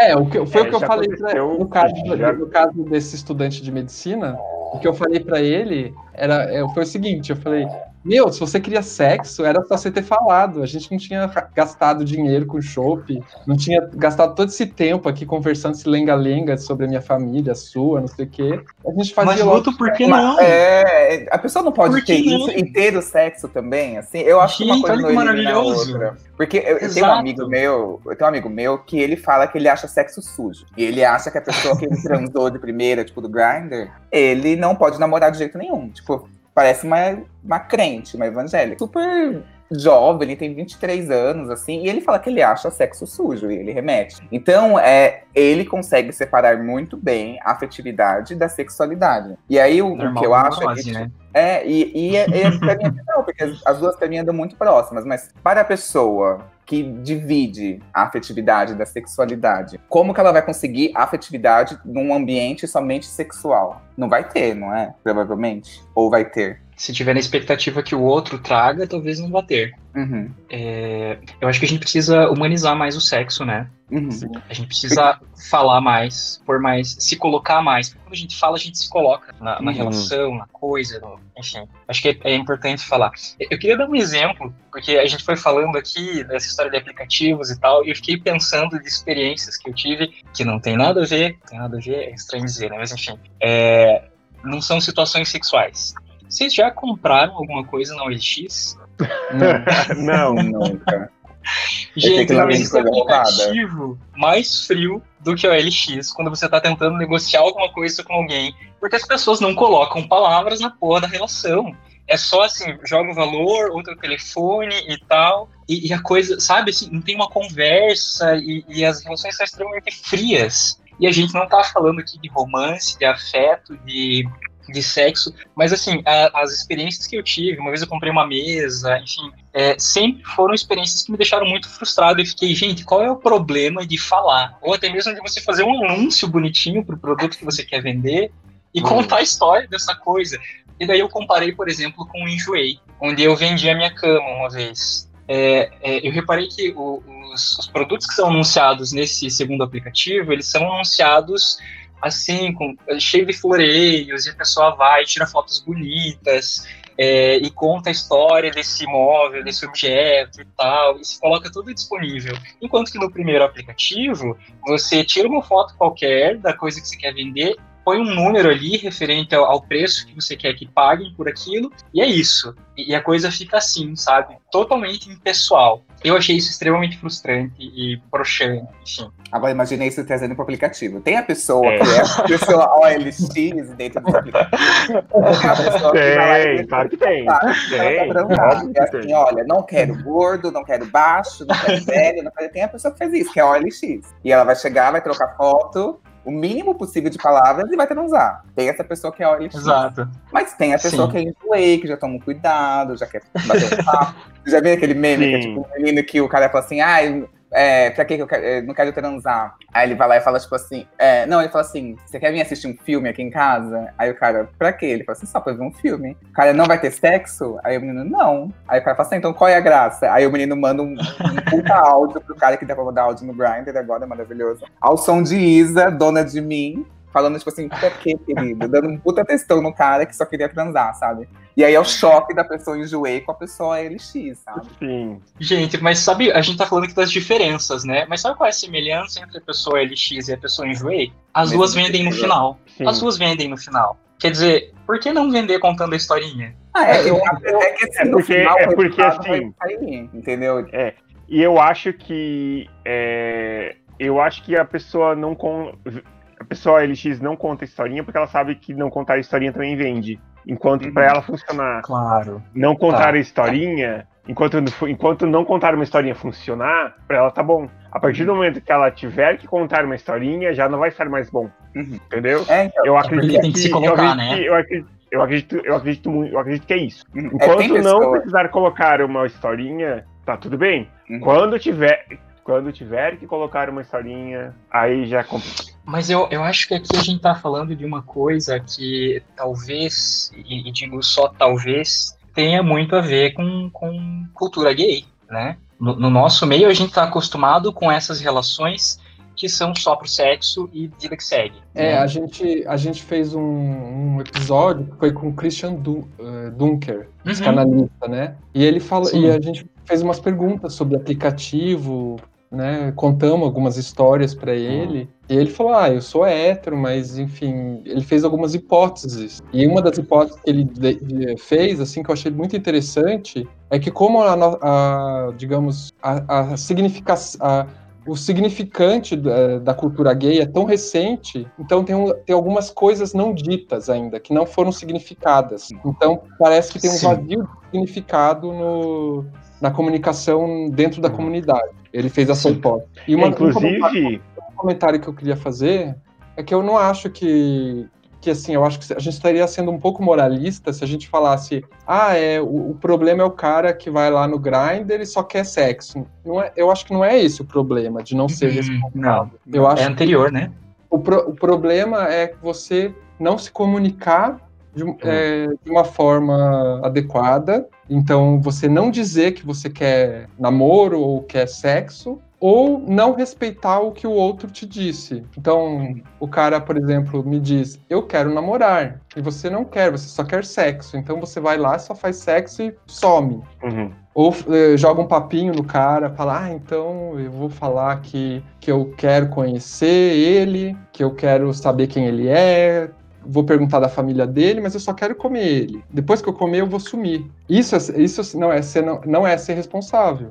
É, o que, foi É, o que eu falei pra, aconteceu, no, caso, já- no caso desse estudante de medicina. O que eu falei pra ele era, é, foi o seguinte: eu falei, meu, se você queria sexo, era só você ter falado. A gente não tinha gastado dinheiro com chopp, não tinha gastado todo esse tempo aqui conversando esse lenga-lenga sobre a minha família, a sua, não sei o quê. A gente fazia Mas. Luto, por que não? é, a pessoa não pode ter não? isso e ter o sexo também, assim. Eu acho que uma coisa que maravilhoso. outra. Porque eu, eu tenho um amigo meu, eu tenho um amigo meu que ele fala que ele acha sexo sujo. E ele acha que a pessoa que ele transou de primeira, tipo do Grindr, ele não pode namorar de jeito nenhum. Tipo, parece uma, uma crente, uma evangélica. Super jovem, ele tem 23 anos, assim, e ele fala que ele acha sexo sujo, e ele remete. Então, é, ele consegue separar muito bem a afetividade da sexualidade. E aí, o, o que eu acho é que, né? É, e, e, é, é pra mim não, porque as, as duas pra mim andam muito próximas, mas para a pessoa que divide a afetividade da sexualidade, como que ela vai conseguir afetividade num ambiente somente sexual? Não vai ter, não é? Provavelmente. Ou vai ter? Se tiver na expectativa que o outro traga, talvez não vá ter. Uhum. É, eu acho que a gente precisa humanizar mais o sexo, né? Uhum. A gente precisa falar mais, por mais, se colocar mais. Quando a gente fala, a gente se coloca na, na uhum. relação, na coisa, no, enfim. Acho que é, é, importante falar. Eu queria dar um exemplo, porque a gente foi falando aqui dessa história de aplicativos e tal, e eu fiquei pensando de experiências que eu tive que não tem nada a ver, tem nada a ver, é estranho dizer, né? Mas enfim, é, não são situações sexuais. Vocês já compraram alguma coisa na OLX? Não, nunca. Gente, não existe aplicativo mais frio do que o OLX quando você está tentando negociar alguma coisa com alguém. Porque as pessoas não colocam palavras na porra da relação. É só assim, joga o valor, outro telefone e tal. E, e a coisa, sabe, assim, não tem uma conversa e, e as relações são extremamente frias. E a gente não tá falando aqui de romance, de afeto, de de sexo, mas assim, a, as experiências que eu tive, uma vez eu comprei uma mesa, enfim, é, sempre foram experiências que me deixaram muito frustrado e fiquei, gente, qual é o problema de falar? Ou até mesmo de você fazer um anúncio bonitinho para o produto que você quer vender e uhum. contar a história dessa coisa. E daí eu comparei, por exemplo, com o Enjoei, onde eu vendi a minha cama uma vez. É, é, eu reparei que o, os, os, produtos que são anunciados nesse segundo aplicativo, eles são anunciados assim, com, cheio de floreios, e a pessoa vai, tira fotos bonitas, é, e conta a história desse imóvel, desse objeto e tal, e se coloca tudo disponível. Enquanto que no primeiro aplicativo, você tira uma foto qualquer da coisa que você quer vender põe um número ali referente ao, ao, preço que você quer que paguem por aquilo, e é isso. E, e, a coisa fica assim, sabe? Totalmente impessoal. Eu achei isso extremamente frustrante e broxante, enfim. Agora imaginei isso trazendo para o aplicativo. Tem a pessoa é. que é a pessoa OLX dentro do aplicativo. tem, claro que tem. Tá, tem, tá é assim, olha, não quero gordo, não quero baixo, não quero velho, não quero... Tem a pessoa que faz isso, que é OLX. E ela vai chegar, vai trocar foto, o mínimo possível de palavras e vai transar. Tem essa pessoa que é OLX. Exato. Mas tem a pessoa Sim. que é enjoei, que já toma um cuidado, já quer bater um papo. já viu aquele meme Sim. que é tipo um menino que o cara fala assim, ah, é, pra que eu, quero, não quero transar? Aí ele vai lá e fala, tipo assim, é, não, ele fala assim, você quer vir assistir um filme aqui em casa? Aí o cara, pra quê? Ele fala assim, só pra ver um filme. O cara, não vai ter sexo? Aí o menino, não. Aí o cara fala assim, então qual é a graça? Aí o menino manda um, um puta áudio pro cara que dá pra mandar áudio no Grindr agora, maravilhoso. Ao som de Isa, dona de mim, falando, tipo assim, pra quê, querido? Dando um puta textão no cara que só queria transar, sabe? E aí é o choque da pessoa enjoei com a pessoa LX, sabe? Sim. Gente, mas sabe, a gente tá falando aqui das diferenças, né? Mas sabe qual é a semelhança entre a pessoa LX e a pessoa enjoei? As duas vendem no final. Sim. As duas vendem no final. Quer dizer, por que não vender contando a historinha? Ah, é, eu, é que assim, é porque, final, é porque assim. Sair, entendeu? É. E eu acho que. É, eu acho que a pessoa não. Com, a pessoa LX não conta historinha porque ela sabe que não contar historinha também vende. Enquanto uhum. para ela funcionar, claro. não contar tá. a historinha, enquanto, enquanto não contar uma historinha funcionar, para ela tá bom. A partir do momento que ela tiver que contar uma historinha, já não vai ser mais bom. Uhum. Entendeu? É, então, eu acredito que, tem que se colocar, né? eu acredito, eu acredito, eu acredito, muito, eu acredito que é isso. Uhum. É, enquanto é, não precisar colocar uma historinha, tá tudo bem. Uhum. Quando tiver, quando tiver que colocar uma historinha, aí já complica. Mas eu, eu acho que aqui a gente tá falando de uma coisa que talvez, e, e digo só talvez, tenha muito a ver com, com cultura gay, né? No, no nosso meio a gente tá acostumado com essas relações que são só pro sexo e vida que segue. É, né? a, gente, a gente fez um, um episódio que foi com o Christian Dun, uh, Dunker, uhum. psicanalista, né? E ele fala, Sim. e a gente fez umas perguntas sobre aplicativo, né, contamos algumas histórias para ele, e ele falou: "Ah, eu sou hétero, mas enfim, ele fez algumas hipóteses". E uma das hipóteses que ele fez, assim, que eu achei muito interessante, é que como a, a digamos, a, a significação o significante da, da, cultura gay é tão recente, então tem, um, tem algumas coisas não ditas ainda, que não foram significadas. Então parece que tem um Sim. vazio de significado no, na comunicação dentro da Uhum. comunidade. Ele fez essa hipótese. E É, uma, um comentário- inclusive, um comentário que eu queria fazer é que eu não acho que que assim, eu acho que a gente estaria sendo um pouco moralista se a gente falasse, ah, é, o, o problema é o cara que vai lá no Grindr e só quer sexo. Não é, eu acho que não é esse o problema, de não ser Hum, responsável. não. Eu acho É anterior, né? o, pro- o problema é você não se comunicar de, um- é, de uma forma adequada. Então, você não dizer que você quer namoro ou quer sexo, ou não respeitar o que o outro te disse. Então, o cara, por exemplo, me diz: Eu quero namorar. E você não quer, você só quer sexo. Então, você vai lá, só faz sexo e some. uhum, Ou eh, joga um papinho no cara, fala, ah, então eu vou falar que, que eu quero conhecer ele, que eu quero saber quem ele é, vou perguntar da família dele, mas eu só quero comer ele. Depois que eu comer, eu vou sumir. Isso, é- isso não, é ser, não, não é ser responsável.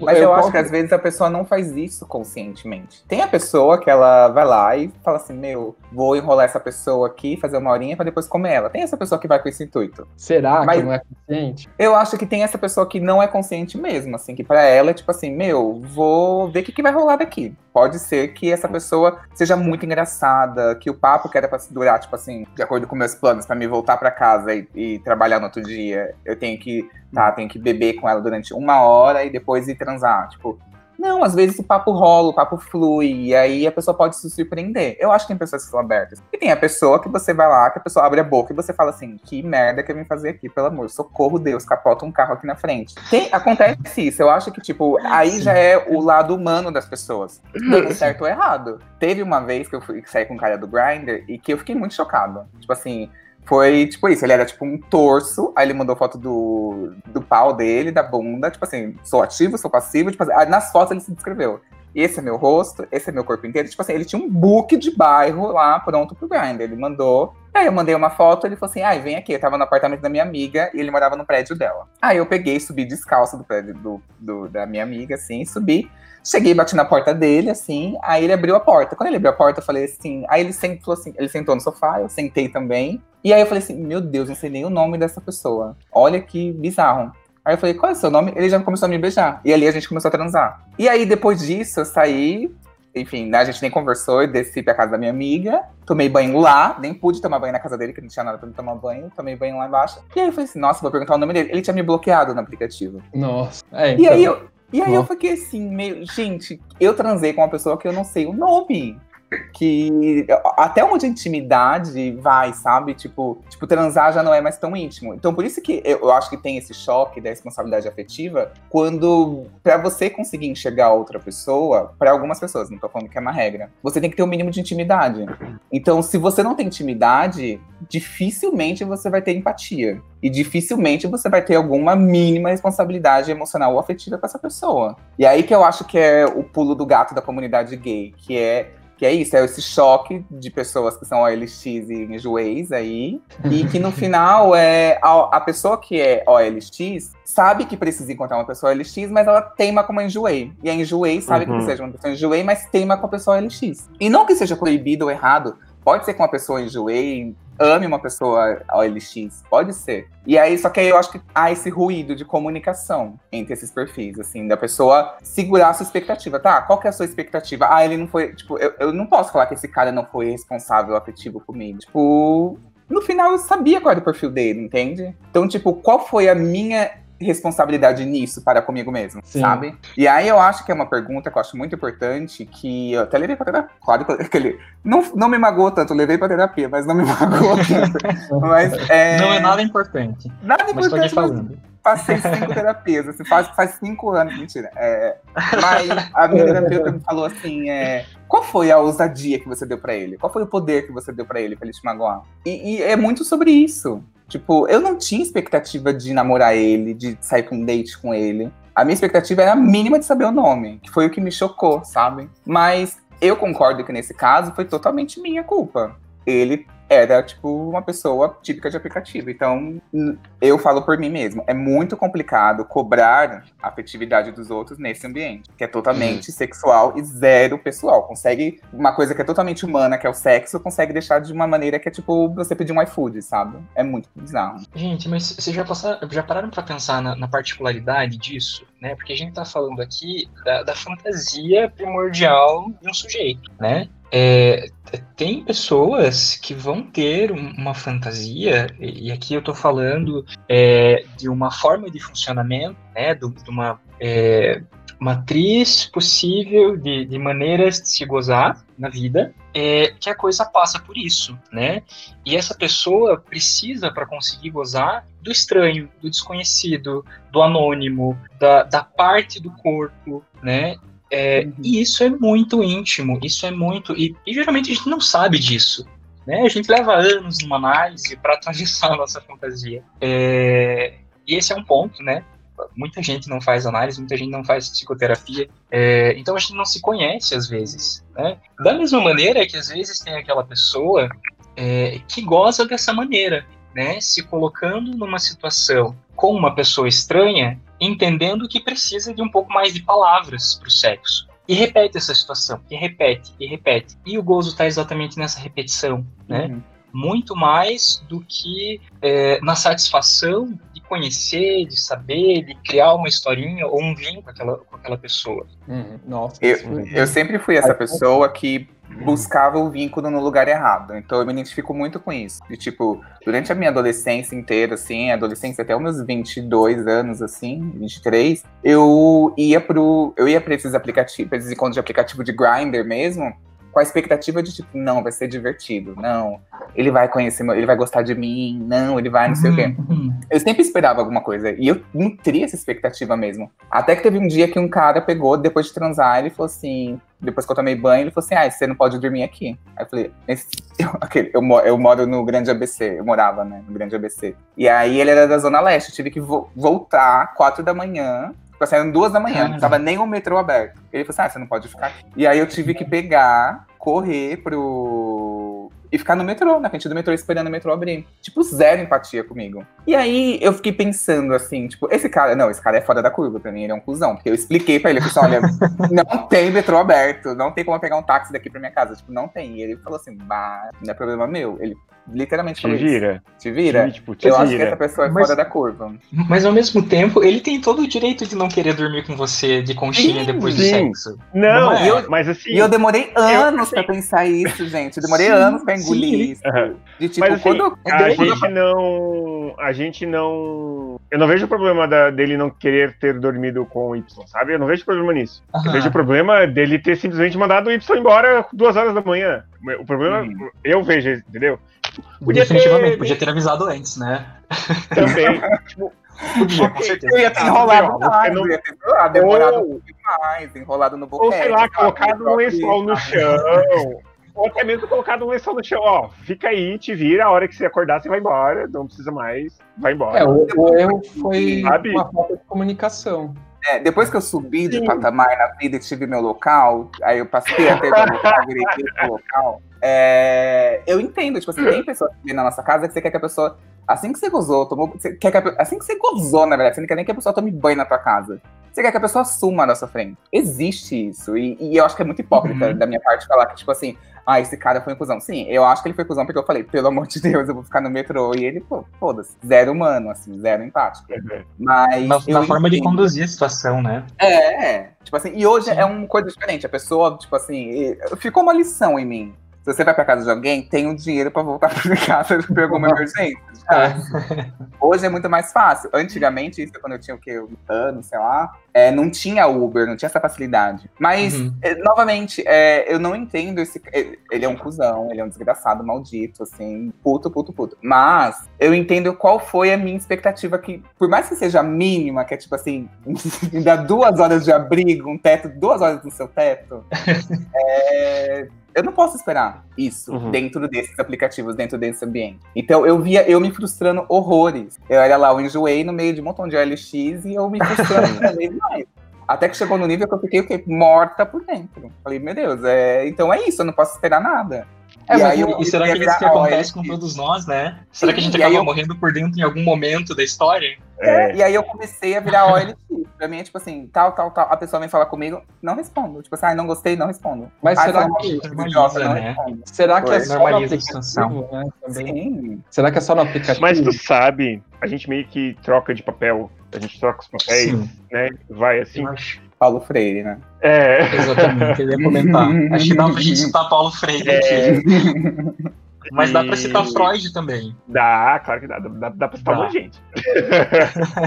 Mas eu, acho posso- que às vezes a pessoa não faz isso conscientemente. Tem a pessoa que ela vai lá e fala assim: Meu, vou enrolar essa pessoa aqui, fazer uma horinha pra depois comer ela. Tem essa pessoa que vai com esse intuito. Será Mas- que não é consciente? Eu acho que tem essa pessoa que não é consciente mesmo, assim, que pra ela é tipo assim: Meu, vou ver o que, que vai rolar daqui. Pode ser que essa pessoa seja muito engraçada, que o papo que era pra se durar, tipo assim, de acordo com meus planos, pra me voltar pra casa e, e trabalhar no outro dia, eu tenho que, tá, tenho que beber com ela durante uma hora e depois ir transar. Tipo, não, às vezes o papo rola, o papo flui, e aí a pessoa pode se surpreender. Eu acho que tem pessoas que são abertas. E tem a pessoa que você vai lá, que a pessoa abre a boca e você fala assim: que merda que eu vim fazer aqui, pelo amor, socorro Deus, capota um carro aqui na frente. Tem, acontece isso, eu acho que, tipo, aí já é o lado humano das pessoas. Dando certo ou errado. Teve uma vez que eu fui sair com um cara do Grindr e que eu fiquei muito chocado. Tipo assim. Foi tipo isso, ele era tipo um torso, aí ele mandou foto do, do pau dele, da bunda, tipo assim, sou ativo, sou passivo, tipo assim, aí nas fotos ele se descreveu. Esse é meu rosto, esse é meu corpo inteiro. Tipo assim, ele tinha um book de bairro lá pronto pro Grindr. Ele mandou. Aí eu mandei uma foto, ele falou assim: ai, vem aqui. Eu tava no apartamento da minha amiga e ele morava no prédio dela. Aí eu peguei, subi descalço do prédio do, do- da minha amiga, assim, subi. Cheguei, bati na porta dele, assim, aí ele abriu a porta. Quando ele abriu a porta, eu falei assim. Aí ele sentou assim, ele sentou no sofá, eu sentei também. E aí eu falei assim: meu Deus, não sei nem o nome dessa pessoa. Olha que bizarro. Aí eu falei, qual é o seu nome? Ele já começou a me beijar. E ali a gente começou a transar. E aí, depois disso, eu saí. Enfim, né, a gente nem conversou, eu desci pra casa da minha amiga, tomei banho lá, nem pude tomar banho na casa dele, que não tinha nada pra me tomar banho, tomei banho lá embaixo. E aí eu falei assim, nossa, vou perguntar o nome dele. Ele tinha me bloqueado no aplicativo. Nossa. É, E então, aí eu, e aí eu Ó. fiquei assim, meio, gente, eu transei com uma pessoa que eu não sei o nome. Que até onde a intimidade vai, sabe? Tipo, tipo, transar já não é mais tão íntimo. Então, por isso que eu, eu acho que tem esse choque da responsabilidade afetiva, quando, pra você conseguir enxergar outra pessoa, pra algumas pessoas, não tô falando que é uma regra, você tem que ter o mínimo de intimidade. Então, se você não tem intimidade, dificilmente você vai ter empatia. E dificilmente você vai ter alguma mínima responsabilidade emocional ou afetiva com essa pessoa. E aí que eu acho que é o pulo do gato da comunidade gay, que é que é isso, é esse choque de pessoas que são OLX e enjoeis aí, e que no final é a, a pessoa que é OLX sabe que precisa encontrar uma pessoa OLX, mas ela teima como enjoei. E a enjoei sabe que Uhum. precisa de uma pessoa enjoei, mas teima com a pessoa OLX. E não que seja proibido ou errado, pode ser que uma pessoa enjoei ame uma pessoa OLX, pode ser. E aí, só que aí eu acho que há esse ruído de comunicação entre esses perfis, assim, da pessoa segurar a sua expectativa. Tá, qual que é a sua expectativa? Ah, ele não foi, tipo, eu, eu não posso falar que esse cara não foi responsável afetivo comigo. Tipo, no final eu sabia qual era o perfil dele, entende? Então, tipo, qual foi a minha responsabilidade nisso para comigo mesmo, Sim. sabe? E aí eu acho que é uma pergunta que eu acho muito importante, que eu até levei pra terapia. Claro que ele não, não me magoou tanto, eu levei pra terapia, mas não me magoou tanto. Mas, é, Não é nada importante. nada Mas importante, falando. passei cinco terapias, assim, faz, faz cinco anos, mentira. É, mas a minha terapeuta me falou assim, é, qual foi a ousadia que você deu pra ele? Qual foi o poder que você deu pra ele, pra ele te magoar? E, e é muito sobre isso. Tipo, eu não tinha expectativa de namorar ele, de sair com um date com ele. A minha expectativa era a mínima de saber o nome, que foi o que me chocou, sabe? Mas eu concordo que nesse caso foi totalmente minha culpa. Ele era, tipo, uma pessoa típica de aplicativo. Então, eu falo por mim mesmo. É muito complicado cobrar a afetividade dos outros nesse ambiente, que é totalmente uhum. sexual e zero pessoal. Consegue uma coisa que é totalmente humana, que é o sexo, consegue deixar de uma maneira que é tipo você pedir um iFood, sabe? É muito bizarro. Gente, mas vocês já, passaram, já pararam para pensar na, na, particularidade disso? Né? Porque a gente tá falando aqui da, da fantasia primordial de um sujeito, né? É, tem pessoas que vão ter uma fantasia, e aqui eu estou falando é, de uma forma de funcionamento, né, de, de uma é, matriz possível de, de, maneiras de se gozar na vida, é, que a coisa passa por isso, né? E essa pessoa precisa, para conseguir gozar, do estranho, do desconhecido, do anônimo, da, da parte do corpo, né? É, uhum. E isso é muito íntimo, isso é muito. E, e, geralmente a gente não sabe disso. Né? A gente leva anos numa análise para atravessar a nossa fantasia. É, e esse é um ponto, né? Muita gente não faz análise, muita gente não faz psicoterapia, é, então a gente não se conhece às vezes. Né? Da mesma maneira que às vezes tem aquela pessoa é, que goza dessa maneira, né? Se colocando numa situação com uma pessoa estranha entendendo que precisa de um pouco mais de palavras para o sexo. E repete essa situação, e repete, e repete. E o gozo está exatamente nessa repetição, né? Uhum. Muito mais do que é, na satisfação conhecer, de saber, de criar uma historinha ou um vínculo com aquela, com aquela pessoa. Uhum. Nossa, eu, eu sempre fui essa pessoa que buscava o vínculo no lugar errado. Então eu me identifico muito com isso. De tipo, durante a minha adolescência inteira, assim, adolescência até os meus 22 anos, assim, 23, eu ia pro. Eu ia pra esses aplicativos, pra esses encontros de aplicativo de grinder mesmo, com a expectativa de tipo, não, vai ser divertido, não, ele vai conhecer, ele vai gostar de mim, não, ele vai não sei uhum, o quê. Uhum. Eu sempre esperava alguma coisa e eu nutria essa expectativa mesmo. Até que teve um dia que um cara pegou, depois de transar, ele falou assim, depois que eu tomei banho, ele falou assim: Ah, você não pode dormir aqui. Aí eu falei: eu, eu, eu, moro no Grande ABC, eu morava, né, no Grande ABC. E aí ele era da Zona Leste, eu tive que vo voltar quatro da manhã. Ficou saindo duas da manhã, não tava nem o metrô aberto. Ele falou assim: Ah, você não pode ficar aqui. E aí eu tive que pegar, correr pro e ficar no metrô, na frente do metrô, esperando o metrô abrir. Tipo, zero empatia comigo. E aí eu fiquei pensando assim, tipo, esse cara, não, esse cara é fora da curva pra mim, ele é um cuzão. Porque eu expliquei pra ele, eu falei assim, olha, não tem metrô aberto, não tem como eu pegar um táxi daqui pra minha casa. Tipo, não tem. E ele falou assim, bah, não é problema meu. Ele literalmente falou Te vira. Isso. Te vira? Te, tipo, te eu vira. acho que essa pessoa é mas, fora da curva. Mas ao mesmo tempo, ele tem todo o direito de não querer dormir com você de conchinha sim, depois sim. do sexo. Não, não é? eu, mas assim. E eu demorei anos eu, pra pensar isso, gente. Eu demorei sim, anos pra engolir isso. De, tipo, Mas assim, quando, a gente não. A gente não. Eu não vejo o problema da, dele não querer ter dormido com o Y, sabe? Eu não vejo problema nisso. Uhum. Eu vejo o problema dele ter simplesmente mandado o Y embora duas horas da manhã. O problema, uhum. eu vejo, entendeu? Podia Definitivamente, ter... podia ter avisado antes, né? Também. tipo, Podia, com certeza. Eu ia ter enrolado mais, não... ia ter enrolado, demorado ou... demais, enrolado no boquete. Ou sei lá, colocado um lençol no chão. Ou até mesmo colocado um lençol no chão, ó, fica aí, te vira, a hora que você acordar, você vai embora, não precisa mais, vai embora. É, o, o erro foi Sabe? uma falta de comunicação. É, depois que eu subi de patamar na vida e tive meu local, aí eu passei a ter meu local, local, é, eu entendo, tipo assim, tem pessoas que vêm na nossa casa que você quer que a pessoa, assim que você gozou, tomou, você quer que a, assim que você gozou, na verdade, você não quer nem que a pessoa tome banho na tua casa. Você quer que a pessoa suma na sua frente. Existe isso, e, e eu acho que é muito hipócrita uhum. da minha parte falar que, tipo assim, ah, esse cara foi um cuzão. Sim, eu acho que ele foi cuzão porque eu falei, pelo amor de Deus, eu vou ficar no metrô. E ele, pô, foda-se, zero humano, assim, zero empático. Uhum. Mas. Na, na forma de conduzir a situação, né? É, é. Tipo assim, e hoje Sim. é uma coisa diferente. A pessoa, tipo assim, ficou uma lição em mim. Se você vai pra casa de alguém, tem um dinheiro pra voltar pra casa por alguma emergência. É. Hoje é muito mais fácil. Antigamente, isso quando eu tinha o quê? Um ano, sei lá, é, não tinha Uber, não tinha essa facilidade. Mas, uhum. é, novamente, é, eu não entendo esse. É, ele é um cuzão, ele é um desgraçado, maldito, assim, puto, puto, puto. Mas eu entendo qual foi a minha expectativa, que, por mais que seja mínima, que é tipo assim, dá duas horas de abrigo, um teto, duas horas no seu teto. é, eu não posso esperar isso uhum. dentro desses aplicativos, dentro desse ambiente. Então eu via eu me frustrando horrores. Eu era lá, eu enjoei no meio de um montão de LX e eu me frustrando cada vez mais. Até que chegou no nível que eu fiquei o quê? Morta por dentro. Falei, meu Deus, é... então é isso, eu não posso esperar nada. É, E aí e, eu será que é isso que acontece com todos nós, né? Será que a gente E acaba eu- morrendo por dentro em algum momento da história? É, E aí eu comecei a virar OLX. Pra mim é tipo assim, tal, tal, tal. A pessoa vem falar comigo, não respondo. Tipo assim, ah, não gostei, não respondo. Mas ah, será que, não né? será que é só no normaliza aplicativo, né? Sim. Será que é só no aplicativo? mas tu sabe, a gente meio que troca de papel, a gente troca os papéis, Sim, né? Vai assim. eu acho. Paulo Freire, né? É. Exatamente, eu ia comentar. Acho que dá pra gente citar Paulo Freire aqui. Mas dá pra citar E- Freud também. Dá, claro que dá. Dá, dá pra citar um Dá. monte de gente.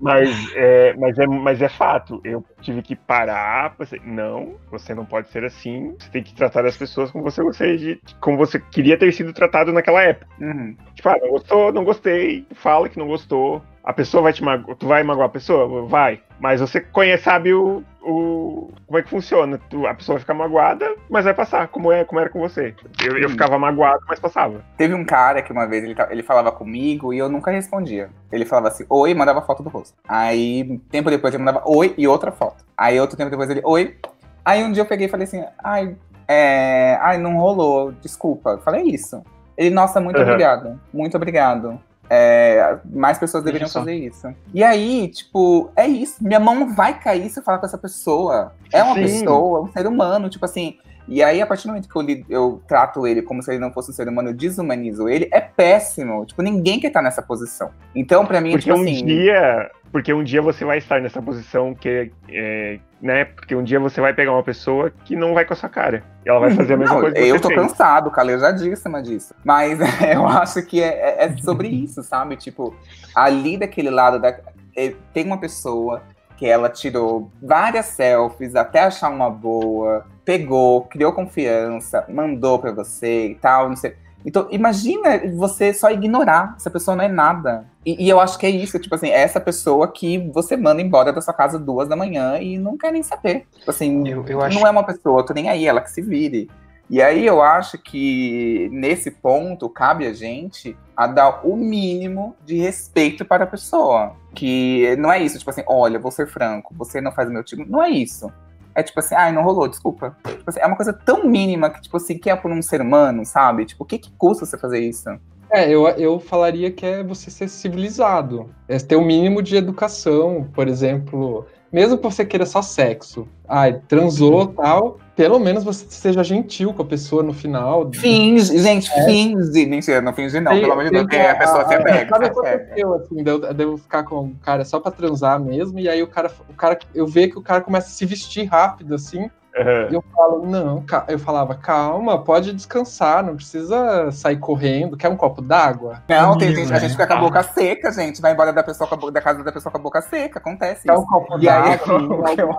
mas, é, mas, é, mas é fato. Eu tive que parar. Pensei, não, você não pode ser assim. Você tem que tratar as pessoas como você gostaria de. Como você queria ter sido tratado naquela época. Uhum. Tipo, ah, não gostou, não gostei. Fala que não gostou. A pessoa vai te magoar. Tu vai magoar a pessoa? Vai. Mas você conhece, sabe o. o como é que funciona. Tu, a pessoa fica magoada, mas vai passar, como, é, como era com você. Eu, eu Hum. ficava magoado, mas passava. Teve um cara que uma vez ele, ele falava comigo e eu nunca respondia. Ele falava assim, oi, e mandava foto do rosto. Aí, tempo depois ele mandava oi e outra foto. Aí, outro tempo depois ele, oi. Aí um dia eu peguei e falei assim, ai, é, ai, não rolou, desculpa. Falei isso. Ele, nossa, muito Uhum. obrigado, muito obrigado. É, mais pessoas deveriam só. fazer isso. E aí, tipo, é isso. Minha mão vai cair se eu falar com essa pessoa. É uma Sim. pessoa, é um ser humano, tipo assim. E aí, a partir do momento que eu, li- eu trato ele como se ele não fosse um ser humano, eu desumanizo ele, é péssimo. Tipo, ninguém quer estar nessa posição. Então, pra mim, é Porque tipo um assim. dia. Porque um dia você vai estar nessa posição que é, né? Porque um dia você vai pegar uma pessoa que não vai com a sua cara. E ela vai fazer a mesma Não, coisa que eu você tô fez. cansado, calejadíssima disso. Mas eu acho que é, é- é sobre isso, sabe? Tipo, ali daquele lado da. é, tem uma pessoa que ela tirou várias selfies até achar uma boa, pegou, criou confiança, mandou pra você e tal, não sei. Então, imagina você só ignorar. Essa pessoa não é nada. E, e eu acho que é isso, tipo assim, é essa pessoa que você manda embora da sua casa duas da manhã e não quer nem saber. Tipo assim, Eu, eu acho não é uma pessoa, tô nem aí, ela que se vire. E aí eu acho que nesse ponto cabe a gente a dar o mínimo de respeito para a pessoa. Que não é isso, tipo assim, olha, vou ser franco, você não faz o meu tipo. Não é isso. É tipo assim, ai, não rolou, desculpa. Tipo assim, é uma coisa tão mínima que, tipo assim, que é por um ser humano, sabe? Tipo, o que, que custa você fazer isso? É, eu, eu falaria que é você ser civilizado. É ter o mínimo de educação, por exemplo. Mesmo que você queira só sexo. Ai, transou tal. Pelo menos você seja gentil com a pessoa no final. Finge, gente, finge. Mentira, não finge não, Tem- pelo amor de Deus, porque a pessoa se pega. Sabe o que aconteceu, assim, eu, de eu ficar com o cara só pra transar mesmo, e aí o cara, o cara, eu vejo que o cara começa a se vestir rápido, assim, Aham. e eu falo, não, eu falava, calma, pode descansar, não precisa sair correndo, quer um copo d'água? Não, tem gente, a gente né? fica com a Ah. boca seca, gente. Vai embora da pessoa com a bo- da casa da pessoa com a boca seca. Acontece Quer um isso. copo E aí, d'água, o que eu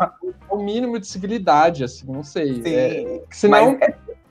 o mínimo de civilidade, assim, não sei. Sim. É, senão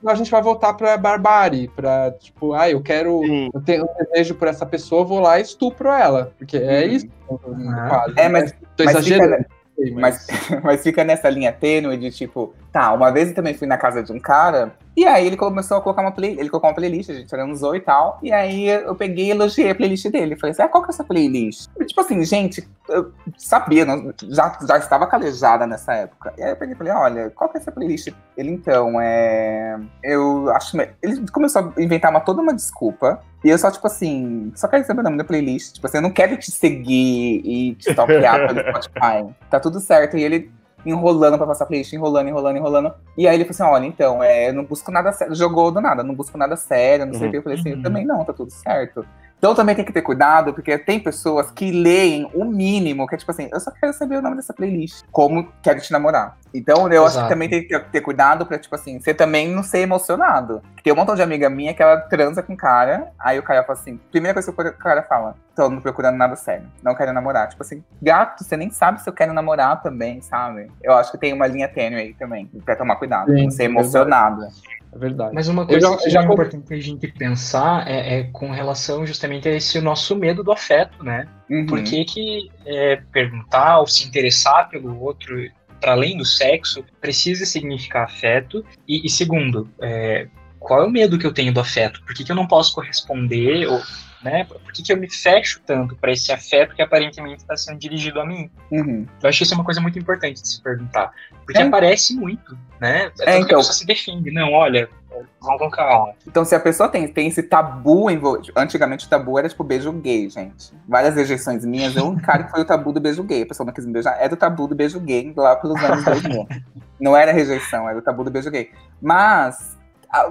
Mas a gente vai voltar pra barbárie, pra, tipo, ah, eu quero, Sim. eu tenho um desejo por essa pessoa, vou lá e estupro ela, porque é Uhum. isso, Ah. quase. É, mas- Tô mas exagerando. fica- sei, Mas, mas fica nessa linha tênue de tipo, tá, uma vez eu também fui na casa de um cara, e aí ele começou a colocar uma play, ele colocou uma playlist, a gente transou e tal, e aí eu peguei e elogiei a playlist dele. Falei assim, ah, qual que é essa playlist? E, tipo assim, gente, eu sabia, não- já, já estava calejada nessa época. E aí eu peguei e falei, olha, qual que é essa playlist? Ele então, é. Eu acho. Ele começou a inventar uma, toda uma desculpa. E eu só, tipo assim, só quero saber o nome da playlist. Tipo assim, eu não quero te seguir e te stalkear pelo Spotify. Tá tudo certo. E ele enrolando pra passar a playlist, enrolando, enrolando, enrolando. E aí ele falou assim: olha, então, é, não busco nada sério. Jogou do nada, não busco nada sério, não sei o Uhum. que. Eu falei assim, eu Uhum. também não, tá tudo certo. Então também tem que ter cuidado, porque tem pessoas que leem o mínimo, que é tipo assim, eu só quero saber o nome dessa playlist, como quero te namorar. Então eu acho que Exato. também tem que ter, cuidado pra, tipo assim, você também não ser emocionado. Tem um montão de amiga minha que ela transa com o cara, aí o cara fala assim, primeira coisa que o cara fala, tô não procurando nada sério, não quero namorar. Tipo assim, gato, você nem sabe se eu quero namorar também, sabe? Eu acho que tem uma linha tênue aí também, pra tomar cuidado, Sim, não ser verdade. emocionado. É verdade. Mas uma coisa já- que já é importante a gente pensar é, é com relação justamente a esse nosso medo do afeto, né? Uhum. Por que, que é, perguntar ou se interessar pelo outro, para além do sexo, precisa significar afeto? E, e segundo, é, qual é o medo que eu tenho do afeto? Por que, que eu não posso corresponder? Ou, né, por que, que eu me fecho tanto para esse afeto que aparentemente está sendo dirigido a mim? Uhum. Eu acho que isso é uma coisa muito importante de se perguntar. Porque É. aparece muito, né? É, então. a pessoa se defende. Não, olha, vão com calma. Então, se a pessoa tem, tem esse tabu envolvido. Antigamente o tabu era tipo beijo gay, gente. Várias rejeições minhas, eu encaro que foi o tabu do beijo gay. A pessoa não quis me beijar. Era o tabu do beijo gay lá pelos anos 2000. não era rejeição, era o tabu do beijo gay. Mas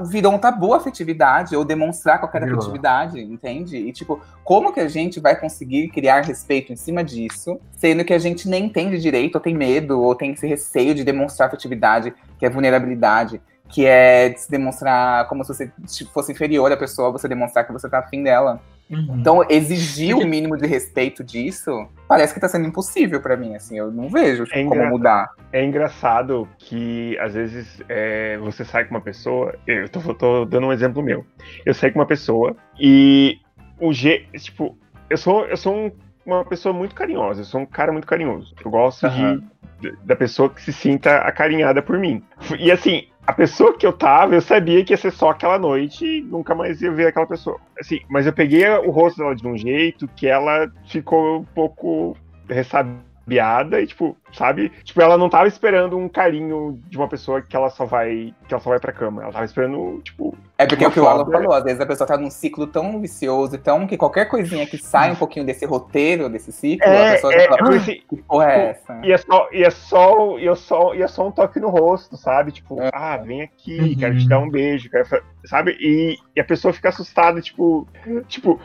virou um tabu a afetividade ou demonstrar qualquer virou. afetividade, entende? E tipo, como que a gente vai conseguir criar respeito em cima disso, sendo que a gente nem entende direito, ou tem medo, ou tem esse receio de demonstrar afetividade, que é vulnerabilidade, que é de se demonstrar como se você fosse inferior à pessoa, você demonstrar que você tá afim dela. Uhum. Então, exigir o mínimo de respeito disso parece que tá sendo impossível para mim, assim, eu não vejo tipo, é como mudar. É engraçado que, às vezes, é, você sai com uma pessoa, eu tô, tô, dando um exemplo meu, eu saio com uma pessoa e o G, tipo, eu sou, eu sou um, uma pessoa muito carinhosa, eu sou um cara muito carinhoso, eu gosto uhum. de, da pessoa que se sinta acarinhada por mim. E assim, a pessoa que eu tava, eu sabia que ia ser só aquela noite e nunca mais ia ver aquela pessoa. Assim, mas eu peguei o rosto dela de um jeito que ela ficou um pouco ressabiada e, tipo, sabe? Tipo, ela não tava esperando um carinho de uma pessoa que ela só vai, que ela só vai pra cama. Ela tava esperando, tipo. É porque é o que o Alan falou, às vezes a pessoa tá num ciclo tão vicioso, tão que qualquer coisinha que sai um pouquinho desse roteiro, desse ciclo, é, a pessoa já é, fala, assim, que porra é essa? E é só, e é só, e é só, e é só um toque no rosto, sabe? Tipo, é. ah, vem aqui, uhum. quero te dar um beijo, quero, sabe? E, e, a pessoa fica assustada, tipo, tipo.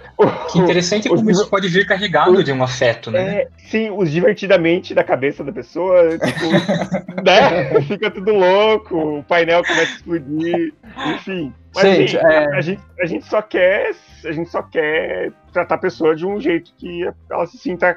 Que interessante o, como isso pode vir carregado o, de um afeto, né? É, sim, os divertidamente da cabeça da pessoa, tipo, né? Fica tudo louco, o painel começa a explodir, enfim. Mas gente, assim, é... a, gente, a gente só quer a gente só quer tratar a pessoa de um jeito que ela se sinta,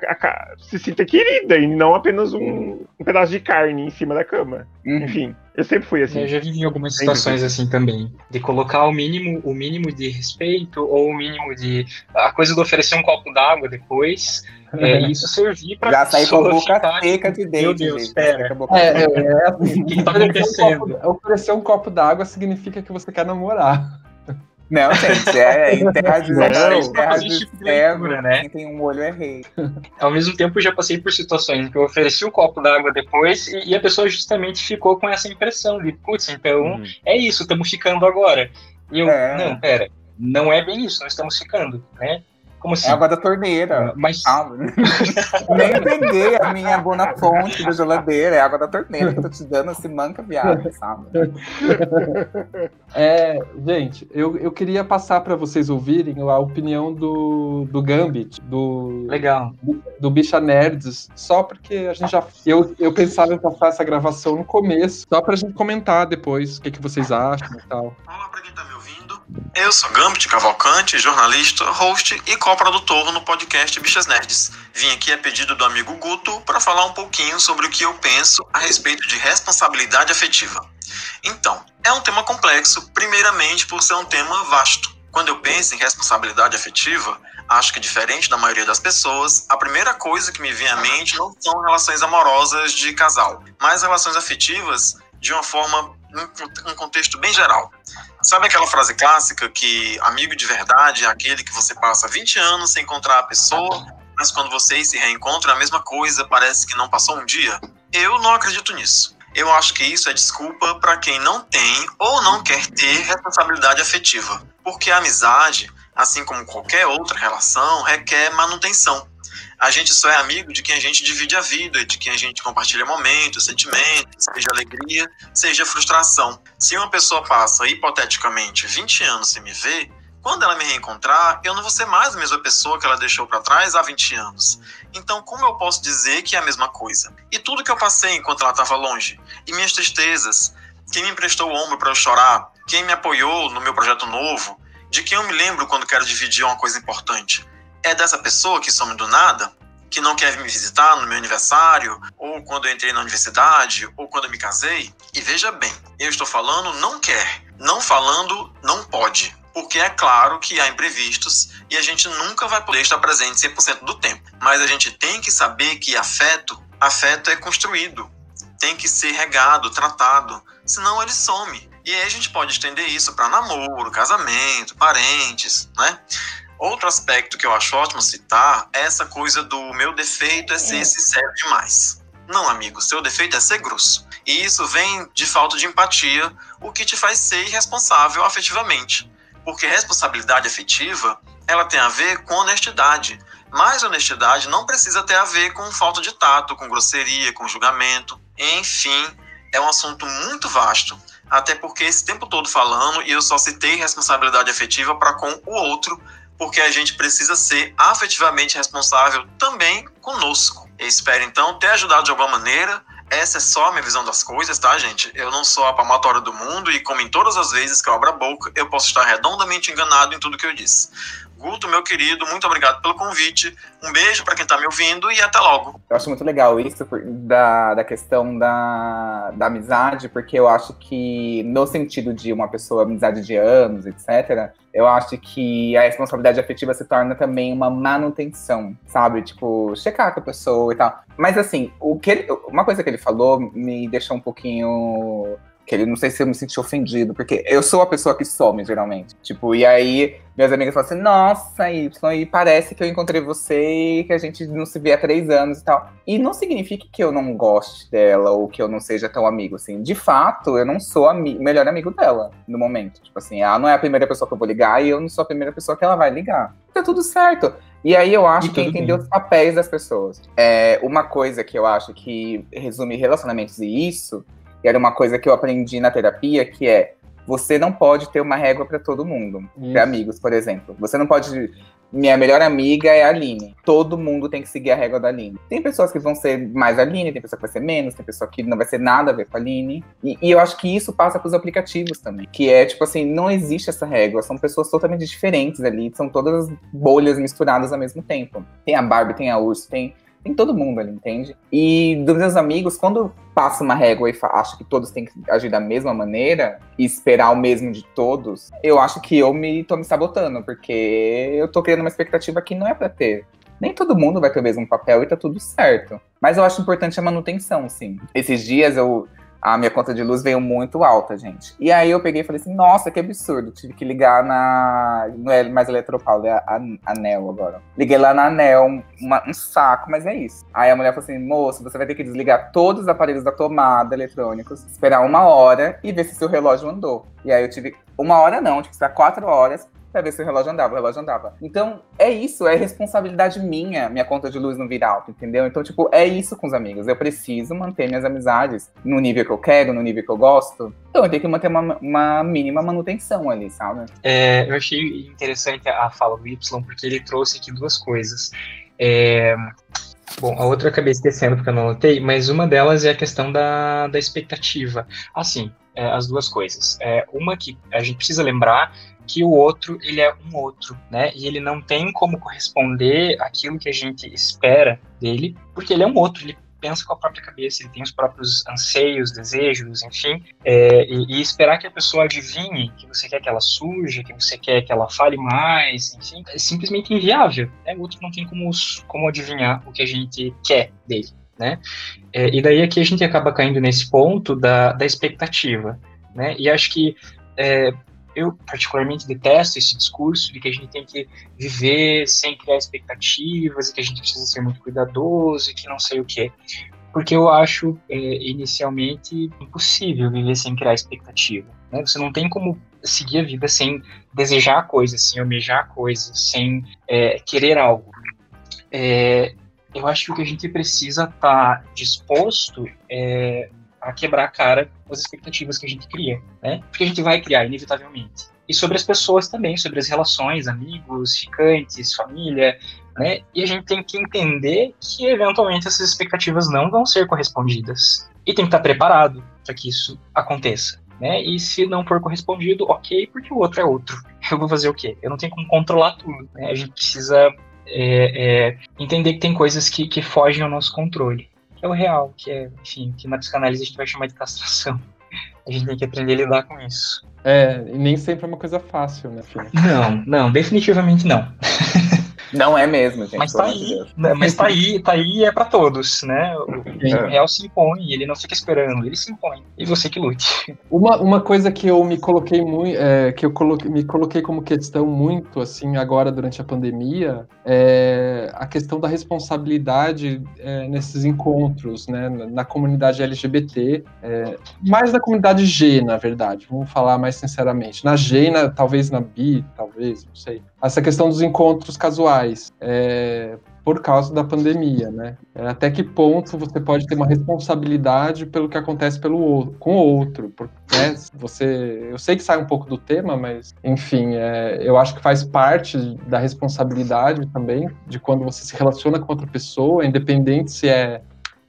se sinta querida e não apenas um, um pedaço de carne em cima da cama. Uhum. Enfim, eu sempre fui assim. Eu já vivi algumas situações assim também, de colocar o mínimo, o mínimo de respeito ou o mínimo de a coisa de oferecer um copo d'água depois é, isso servir para Já sair com a boca seca de dentro. Meu Deus, espera. É, é, é, assim, o que está acontecendo? Um copo, oferecer um copo d'água significa que você quer namorar. Não, gente, é em terra de leitura, né? quem tem um olho é rei. Ao mesmo tempo, já passei por situações em que eu ofereci um copo d'água depois e, e, a pessoa justamente ficou com essa impressão de, putz, então hum. é isso, estamos ficando agora. E eu, é. não, pera, não é bem isso, nós estamos ficando, né? Como assim? É água da torneira. Mas. Nem peguei a minha boa fonte da geladeira. É água da torneira que eu tô te dando, se manca, viado, sabe? É, gente, eu, eu queria passar para vocês ouvirem a opinião do, do Gambit, do. Legal. Do, do Bicha Nerds, só porque a gente já. Eu, eu pensava em passar essa gravação no começo, só pra gente comentar depois o que, que vocês acham e tal. Olá pra quem tá me ouvindo. Eu sou Gambit Cavalcante, jornalista, host e co-produtor no podcast Bichas Nerds. Vim aqui a pedido do amigo Guto para falar um pouquinho sobre o que eu penso a respeito de responsabilidade afetiva. Então, é um tema complexo, primeiramente por ser um tema vasto. Quando eu penso em responsabilidade afetiva, acho que diferente da maioria das pessoas, a primeira coisa que me vem à mente não são relações amorosas de casal, mas relações afetivas de uma forma, um contexto bem geral. Sabe aquela frase clássica que amigo de verdade é aquele que você passa 20 anos sem encontrar a pessoa, mas quando vocês se reencontram a mesma coisa, parece que não passou um dia? Eu não acredito nisso. Eu acho que isso é desculpa para quem não tem ou não quer ter responsabilidade afetiva. Porque a amizade, assim como qualquer outra relação, requer manutenção a gente só é amigo de quem a gente divide a vida, de quem a gente compartilha momentos, sentimentos, seja alegria, seja frustração. Se uma pessoa passa, hipoteticamente, 20 anos sem me ver, quando ela me reencontrar, eu não vou ser mais a mesma pessoa que ela deixou para trás há 20 anos. Então, como eu posso dizer que é a mesma coisa? E tudo que eu passei enquanto ela estava longe, e minhas tristezas, quem me emprestou o ombro para eu chorar, quem me apoiou no meu projeto novo, de quem eu me lembro quando quero dividir uma coisa importante é dessa pessoa que some do nada, que não quer me visitar no meu aniversário, ou quando eu entrei na universidade, ou quando eu me casei. E veja bem, eu estou falando não quer, não falando não pode. Porque é claro que há imprevistos e a gente nunca vai poder estar presente 100% do tempo. Mas a gente tem que saber que afeto, afeto é construído, tem que ser regado, tratado, senão ele some. E aí a gente pode estender isso para namoro, casamento, parentes, né? Outro aspecto que eu acho ótimo citar é essa coisa do meu defeito é ser é. sincero demais. Não, amigo, seu defeito é ser grosso. E isso vem de falta de empatia, o que te faz ser irresponsável afetivamente. Porque responsabilidade afetiva, ela tem a ver com honestidade. Mas honestidade não precisa ter a ver com falta de tato, com grosseria, com julgamento. Enfim, é um assunto muito vasto. Até porque esse tempo todo falando, e eu só citei responsabilidade afetiva para com o outro, porque a gente precisa ser afetivamente responsável também conosco. Eu espero então ter ajudado de alguma maneira. Essa é só a minha visão das coisas, tá, gente? Eu não sou a palmatória do mundo e, como em todas as vezes que eu abro a boca, eu posso estar redondamente enganado em tudo que eu disse. Guto, meu querido, muito obrigado pelo convite. Um beijo para quem está me ouvindo e até logo. Eu acho muito legal isso da, da questão da, da amizade, porque eu acho que, no sentido de uma pessoa, amizade de anos, etc., eu acho que a responsabilidade afetiva se torna também uma manutenção, sabe? Tipo, checar com a pessoa e tal. Mas, assim, o que ele, uma coisa que ele falou me deixou um pouquinho que ele não sei se eu me senti ofendido, porque eu sou a pessoa que some, geralmente. Tipo, e aí minhas amigas falam assim, nossa, Y, e parece que eu encontrei você e que a gente não se vê há três anos e tal. E não significa que eu não goste dela ou que eu não seja tão amigo, assim. De fato, eu não sou o melhor amigo dela no momento. Tipo assim, ela não é a primeira pessoa que eu vou ligar e eu não sou a primeira pessoa que ela vai ligar. Tá tudo certo. E aí eu acho que é entender os papéis das pessoas. É uma coisa que eu acho que resume relacionamentos e isso que era uma coisa que eu aprendi na terapia, que é você não pode ter uma régua para todo mundo, para amigos, por exemplo. Você não pode minha melhor amiga é a Aline. Todo mundo tem que seguir a régua da Aline. Tem pessoas que vão ser mais Aline, tem pessoa que vai ser menos, tem pessoa que não vai ser nada a ver com a Aline. E, e eu acho que isso passa para os aplicativos também. Que é tipo assim, não existe essa régua. São pessoas totalmente diferentes ali. São todas bolhas misturadas ao mesmo tempo. Tem a Barbie, tem a Urso, tem tem todo mundo ali, entende? E dos meus amigos, quando passa uma régua e acho que todos têm que agir da mesma maneira e esperar o mesmo de todos, eu acho que eu me tô me sabotando, porque eu tô criando uma expectativa que não é para ter. Nem todo mundo vai ter o mesmo papel e tá tudo certo. Mas eu acho importante a manutenção, sim. Esses dias eu a minha conta de luz veio muito alta, gente. E aí eu peguei e falei assim, nossa, que absurdo. Tive que ligar na. Não é mais Eletropaulo, é a Anel agora. Liguei lá na Anel, um saco, mas é isso. Aí a mulher falou assim, moço, você vai ter que desligar todos os aparelhos da tomada eletrônicos, esperar uma hora e ver se seu relógio andou. E aí eu tive. Uma hora não, tive que esperar quatro horas pra ver se o relógio andava, o relógio andava. Então, é isso, é responsabilidade minha, minha conta de luz não vir alta, entendeu? Então, tipo, é isso com os amigos. Eu preciso manter minhas amizades no nível que eu quero, no nível que eu gosto. Então, eu tenho que manter uma, uma mínima manutenção ali, sabe? É, eu achei interessante a fala do Y, porque ele trouxe aqui duas coisas. É, Bom, a outra eu acabei esquecendo porque eu não anotei, mas uma delas é a questão da, da expectativa. Assim, é, as duas coisas. É, uma que a gente precisa lembrar que o outro ele é um outro, né? E ele não tem como corresponder aquilo que a gente espera dele, porque ele é um outro, ele pensa com a própria cabeça, ele tem os próprios anseios, desejos, enfim, é, e, e, esperar que a pessoa adivinhe que você quer que ela suje, que você quer que ela fale mais, enfim, é simplesmente inviável. Né? O outro não tem como, como adivinhar o que a gente quer dele. Né? É, e daí aqui a gente acaba caindo nesse ponto da, da expectativa. Né? E acho que é, eu particularmente detesto esse discurso de que a gente tem que viver sem criar expectativas e que a gente precisa ser muito cuidadoso e que não sei o que. Porque eu acho é, inicialmente impossível viver sem criar expectativa. Né? Você não tem como seguir a vida sem desejar coisas, sem almejar coisas, sem é, querer algo. É, eu acho que o que a gente precisa estar tá disposto é a quebrar a cara com as expectativas que a gente cria, né? Porque a gente vai criar, inevitavelmente. E sobre as pessoas também, sobre as relações, amigos, ficantes, família, né? E a gente tem que entender que eventualmente essas expectativas não vão ser correspondidas. E tem que estar preparado para que isso aconteça. Né? E se não for correspondido, ok, porque o outro é outro. Eu vou fazer o quê? Eu não tenho como controlar tudo. Né? A gente precisa é, é, entender que tem coisas que, que fogem ao nosso controle é o real, que é, enfim, que na psicanálise a gente vai chamar de castração. A gente tem que aprender a lidar com isso. É, e nem sempre é uma coisa fácil, né, filho? Não, não, definitivamente não. Não é mesmo, gente. Mas tá aí, né, mas tá aí, tá aí e é pra todos, né? O, o real se impõe, ele não fica esperando, ele se impõe. E você que lute. Uma, uma coisa que eu me coloquei muito, é, que eu coloquei, me coloquei como questão muito, assim, agora durante a pandemia, é a questão da responsabilidade é, nesses encontros, né? Na comunidade LGBT, é, mais na comunidade G, na verdade, vamos falar mais sinceramente. Na G, na, talvez na Bi, talvez, não sei. Essa questão dos encontros casuais. Por causa da pandemia, né? É, até que ponto você pode ter uma responsabilidade pelo que acontece pelo com o outro? Porque né, você, eu sei que sai um pouco do tema, mas enfim, é, eu acho que faz parte da responsabilidade também de quando você se relaciona com outra pessoa, independente se é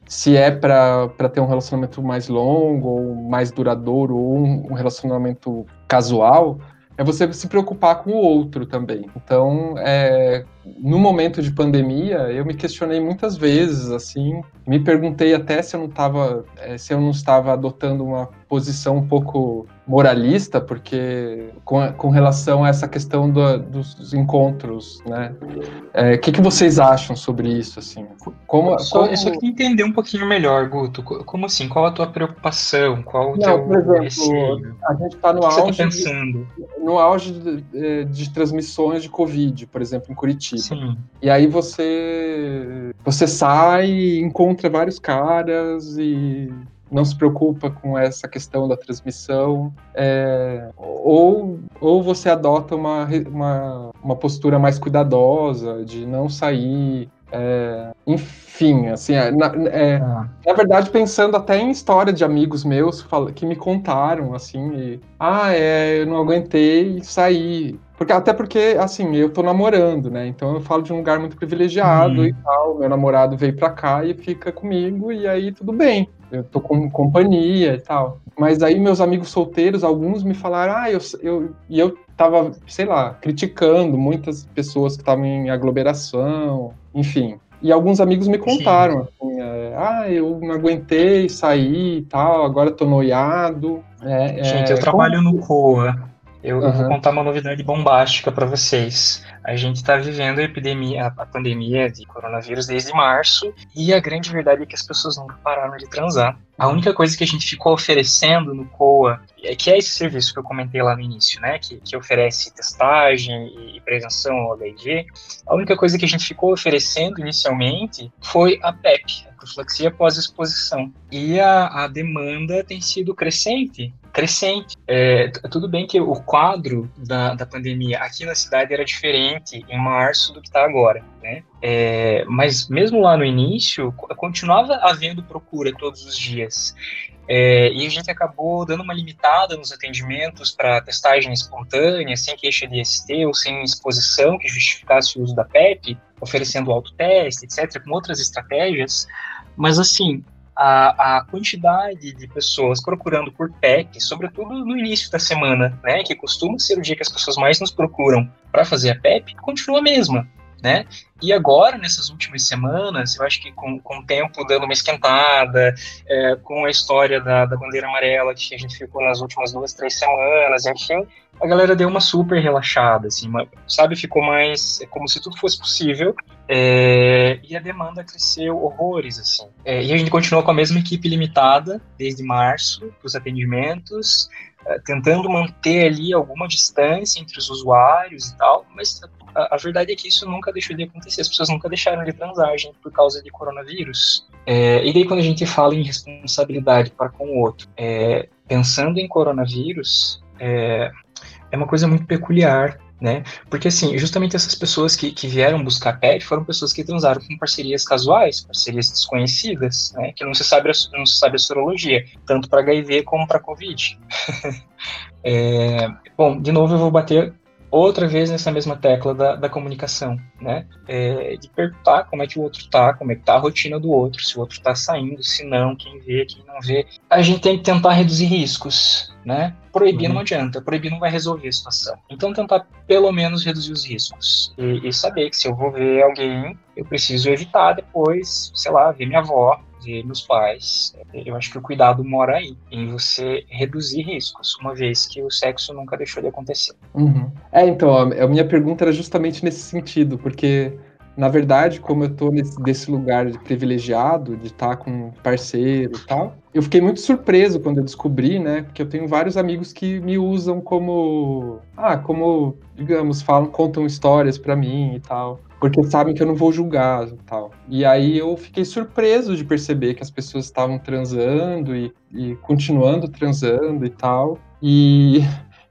se é para ter um relacionamento mais longo ou mais duradouro ou um, um relacionamento casual, é você se preocupar com o outro também. Então, é, no momento de pandemia, eu me questionei muitas vezes, assim, me perguntei até se eu não estava, é, se eu não estava adotando uma posição um pouco moralista, porque com, com relação a essa questão do, dos encontros, né? O é, que, que vocês acham sobre isso, assim? Como, só, como... Só queria entender um pouquinho melhor, Guto. Como assim? Qual a tua preocupação? Qual o não, teu por exemplo, receio? a gente está no tá auge, tá pensando? De, no auge de, é, de transmissões de Covid, por exemplo, em Curitiba. Sim. E aí você você sai, encontra vários caras e não se preocupa com essa questão da transmissão, é, ou, ou você adota uma, uma, uma postura mais cuidadosa de não sair. É, enfim, assim, é, na, é, ah. na, verdade, pensando até em história de amigos meus que me contaram, assim, e, ah, é, eu não aguentei sair. Porque, até porque, assim, eu tô namorando, né? Então eu falo de um lugar muito privilegiado hum. e tal. Meu namorado veio pra cá e fica comigo, e aí tudo bem. Eu tô com companhia e tal. Mas aí meus amigos solteiros, alguns me falaram, ah, eu, eu, e eu tava, sei lá, criticando muitas pessoas que estavam em aglomeração, enfim. E alguns amigos me contaram, assim, é, ah, eu não aguentei sair e tal, agora tô noiado. É, Gente, é, eu trabalho como... no COA. Eu, uhum. eu, vou contar uma novidade bombástica para vocês. A gente está vivendo a epidemia, a pandemia de coronavírus desde março e a grande verdade é que as pessoas nunca pararam de transar. A única coisa que a gente ficou oferecendo no COA, é que é esse serviço que eu comentei lá no início, né, que, que oferece testagem e prevenção ao HIV, a única coisa que a gente ficou oferecendo inicialmente foi a PEP, a profilaxia pós-exposição. E a, a demanda tem sido crescente crescente. É, tudo bem que o quadro da, da pandemia aqui na cidade era diferente em março do que está agora, né? É, mas mesmo lá no início, continuava havendo procura todos os dias. É, e a gente acabou dando uma limitada nos atendimentos para testagem espontânea, sem queixa de ST ou sem exposição que justificasse o uso da PEP, oferecendo autoteste, etc., com outras estratégias. Mas, assim, a, a quantidade de pessoas procurando por PEP, sobretudo no início da semana, né, que costuma ser o dia que as pessoas mais nos procuram para fazer a PEP, continua a mesma. Né? E agora, nessas últimas semanas, eu acho que com, com o tempo dando uma esquentada, é, com a história da, da bandeira amarela que a gente ficou nas últimas duas, três semanas, enfim, a galera deu uma super relaxada, assim, uma, sabe? Ficou mais é como se tudo fosse possível é, e a demanda cresceu horrores, assim. É, e a gente continuou com a mesma equipe limitada desde março os atendimentos, é, tentando manter ali alguma distância entre os usuários e tal, mas a, a, verdade é que isso nunca deixou de acontecer, as pessoas nunca deixaram de transar, gente, por causa de coronavírus. É, e daí quando a gente fala em responsabilidade para com o outro, é, pensando em coronavírus, é, é uma coisa muito peculiar, né? Porque, assim, justamente essas pessoas que, que vieram buscar pet foram pessoas que transaram com parcerias casuais, parcerias desconhecidas, né? Que não se sabe a, não se sabe a sorologia, tanto para HIV como para Covid. é, bom, de novo eu vou bater outra vez nessa mesma tecla da, da comunicação, né? É, de perguntar como é que o outro tá, como é que tá a rotina do outro, se o outro tá saindo, se não, quem vê, quem não vê. A gente tem que tentar reduzir riscos, né? Proibir uhum. não adianta, proibir não vai resolver a situação. Então tentar pelo menos reduzir os riscos e, e saber que se eu vou ver alguém, eu preciso evitar depois, sei lá, ver minha avó, de meus pais, eu acho que o cuidado mora aí, em você reduzir riscos, uma vez que o sexo nunca deixou de acontecer. Uhum. É, então, a minha pergunta era justamente nesse sentido, porque na verdade, como eu tô nesse, desse lugar de privilegiado, de estar tá com parceiro e tal, eu fiquei muito surpreso quando eu descobri, né? Porque eu tenho vários amigos que me usam como, ah, como, digamos, falam, contam histórias para mim e tal, porque sabem que eu não vou julgar e tal. E aí eu fiquei surpreso de perceber que as pessoas estavam transando e, e continuando transando e tal. E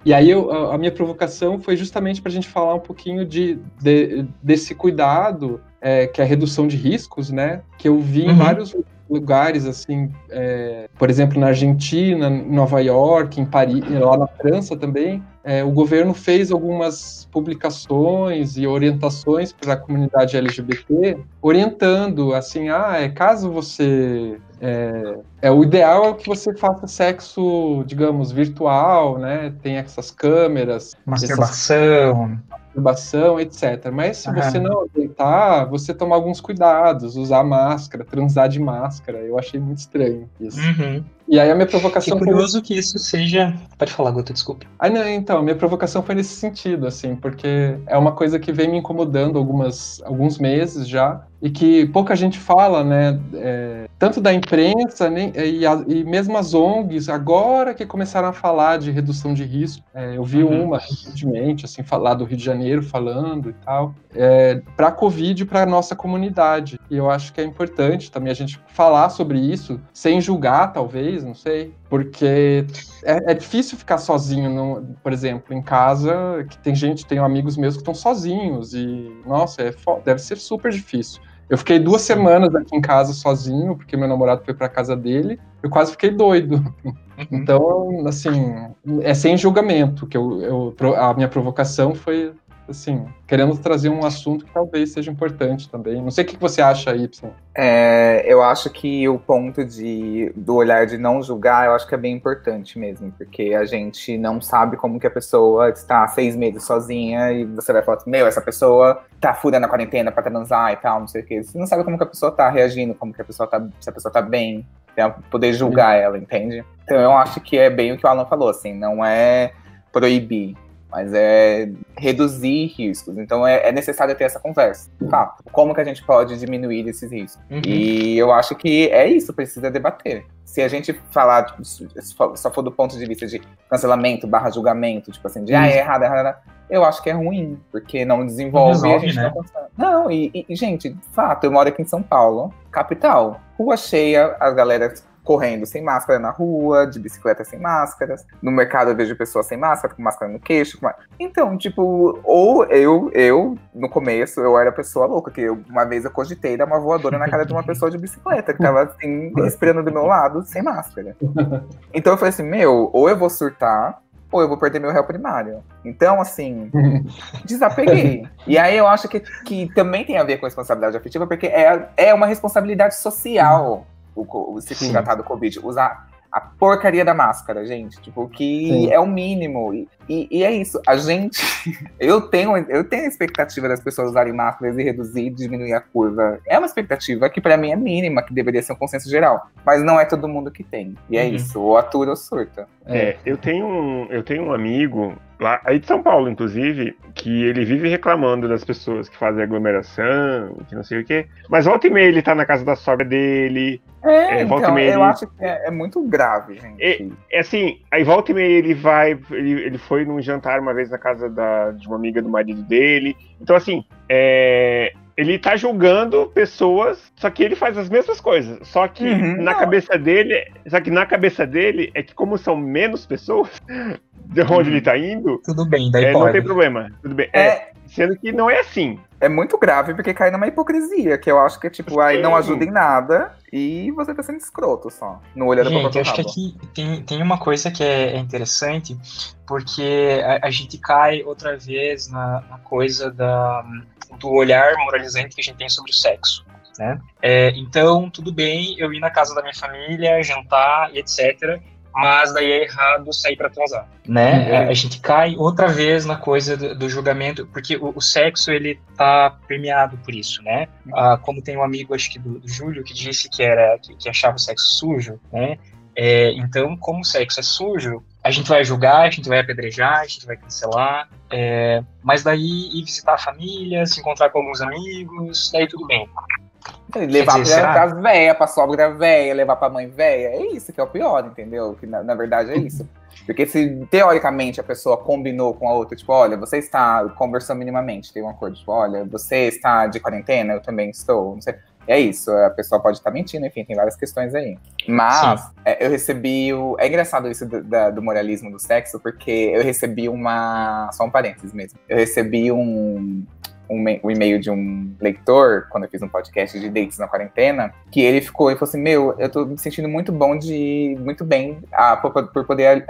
e aí eu, a minha provocação foi justamente para a gente falar um pouquinho de, de desse cuidado, é, que é a redução de riscos, né? Que eu vi uhum. em vários lugares, assim, é, por exemplo, na Argentina, em Nova York, em Paris, lá na França também, é, o governo fez algumas publicações e orientações para a comunidade LGBT, orientando, assim, ah, é, caso você é, é, o ideal é que você faça sexo, digamos, virtual, né? Tem essas câmeras. Masturbação. Essas, masturbação, etc. Mas se você não aceitar, você tomar alguns cuidados, usar máscara, transar de máscara. Eu achei muito estranho isso. Uhum. E aí a minha provocação. Que curioso foi... que isso seja. Pode falar, Gota, desculpe. Ah, não, então, a minha provocação foi nesse sentido, assim, porque é uma coisa que vem me incomodando algumas, alguns meses já, e que pouca gente fala, né? É, tanto da imprensa nem, e, a, e, mesmo as ONGs, agora que começaram a falar de redução de risco. É, eu vi uhum. uma recentemente, assim, falar do Rio de Janeiro falando e tal, é, para a Covid e para a nossa comunidade. E eu acho que é importante também a gente falar sobre isso, sem julgar, talvez não sei. Porque é, é difícil ficar sozinho, no, por exemplo, em casa, que tem gente, tenho amigos meus que estão sozinhos, e, nossa, é, deve ser super difícil. Eu fiquei duas semanas aqui em casa sozinho, porque meu namorado foi para casa dele. Eu quase fiquei doido. Uhum. Então, assim, é sem julgamento que eu, eu, a minha provocação foi assim, querendo trazer um assunto que talvez seja importante também. Não sei o que você acha, Y. É, eu acho que o ponto de, do olhar de não julgar, eu acho que é bem importante mesmo, porque a gente não sabe como que a pessoa está seis meses sozinha e você vai falar assim, meu, essa pessoa tá furando a quarentena pra transar e tal, não sei o que. Você não sabe como que a pessoa tá reagindo, como que a pessoa tá, se a pessoa tá bem, pra poder julgar ela, entende? Então eu acho que é bem o que o Alan falou, assim, não é proibir, mas é reduzir riscos. Então é, é, necessário ter essa conversa. Tá, como que a gente pode diminuir esses riscos? Uhum. E eu acho que é isso, precisa debater. Se a gente falar, tipo, só for do ponto de vista de cancelamento barra julgamento, tipo assim, de ah, é errado, é errado, eu acho que é ruim, porque não desenvolve. Não, resolve, né? não, não e, e, gente, de fato, eu moro aqui em São Paulo, capital. Rua cheia, a galera correndo sem máscara na rua, de bicicleta sem máscaras. No mercado eu vejo pessoas sem máscara, com máscara no queixo. Com... Então, tipo, ou eu, eu, no começo, eu era pessoa louca, que eu, uma vez eu cogitei dar uma voadora na cara de uma pessoa de bicicleta, que tava assim, esperando do meu lado, sem máscara. Então eu falei assim, meu, ou eu vou surtar, ou eu vou perder meu réu primário. Então, assim, desapeguei. E aí eu acho que, que também tem a ver com responsabilidade afetiva, porque é, é uma responsabilidade social o, o se tratar do Covid, usar a porcaria da máscara, gente. Tipo, que Sim. é o mínimo. E, e, e, é isso. A gente. Eu tenho, eu tenho a expectativa das pessoas usarem máscaras e reduzir, diminuir a curva. É uma expectativa que para mim é mínima, que deveria ser um consenso geral. Mas não é todo mundo que tem. E é uhum. isso. Ou atura ou surta. É, eu tenho um, eu tenho um amigo lá aí de São Paulo, inclusive, que ele vive reclamando das pessoas que fazem aglomeração, que não sei o quê. Mas volta e meia ele tá na casa da sogra dele. É, é volta então, e meia eu ele... acho que é, é, muito grave, gente. É, é, assim, aí volta e meia ele vai, ele, ele foi num jantar uma vez na casa da, de uma amiga do marido dele. Então, assim, é, ele tá julgando pessoas, só que ele faz as mesmas coisas. Só que uhum, na não. cabeça dele, só que na cabeça dele é que como são menos pessoas de onde uhum. ele tá indo, tudo bem, daí é, pode. não tem problema. Tudo bem. É, é, sendo que não é assim. É muito grave porque cai numa hipocrisia, que eu acho que é tipo, aí não ajuda em nada e você tá sendo escroto só. No olhar Gente, eu acho que aqui tem, tem uma coisa que é, é interessante, porque a, a, gente cai outra vez na, na coisa da, do olhar moralizante que a gente tem sobre o sexo. Né? É, então, tudo bem eu ir na casa da minha família, jantar e etc. mas daí é errado sair para transar, né? É, a gente cai outra vez na coisa do, do julgamento, porque o, o, sexo ele tá permeado por isso, né? Ah, como tem um amigo, acho que do, do Júlio, que disse que era que, que achava o sexo sujo, né? É, então, como o sexo é sujo, a gente vai julgar, a gente vai apedrejar, a gente vai cancelar, é, mas daí ir visitar a família, se encontrar com alguns amigos, daí tudo bem. Levar dizer, pra, pra véia, pra sogra véia, levar pra mãe véia, é isso que é o pior, entendeu? Que na, na verdade é isso. Porque se teoricamente a pessoa combinou com a outra, tipo, olha, você está conversando minimamente, tem um acordo, tipo, olha, você está de quarentena, eu também estou, não sei. É isso, a pessoa pode estar mentindo, enfim, tem várias questões aí. Mas é, eu recebi o. É engraçado isso do, da, do, moralismo do sexo, porque eu recebi uma. Só um parênteses mesmo. Eu recebi um, um, um, e-mail de um leitor, quando eu fiz um podcast de dates na quarentena, que ele ficou e falou assim: Meu, eu tô me sentindo muito bom de. muito bem ah, por, por, poder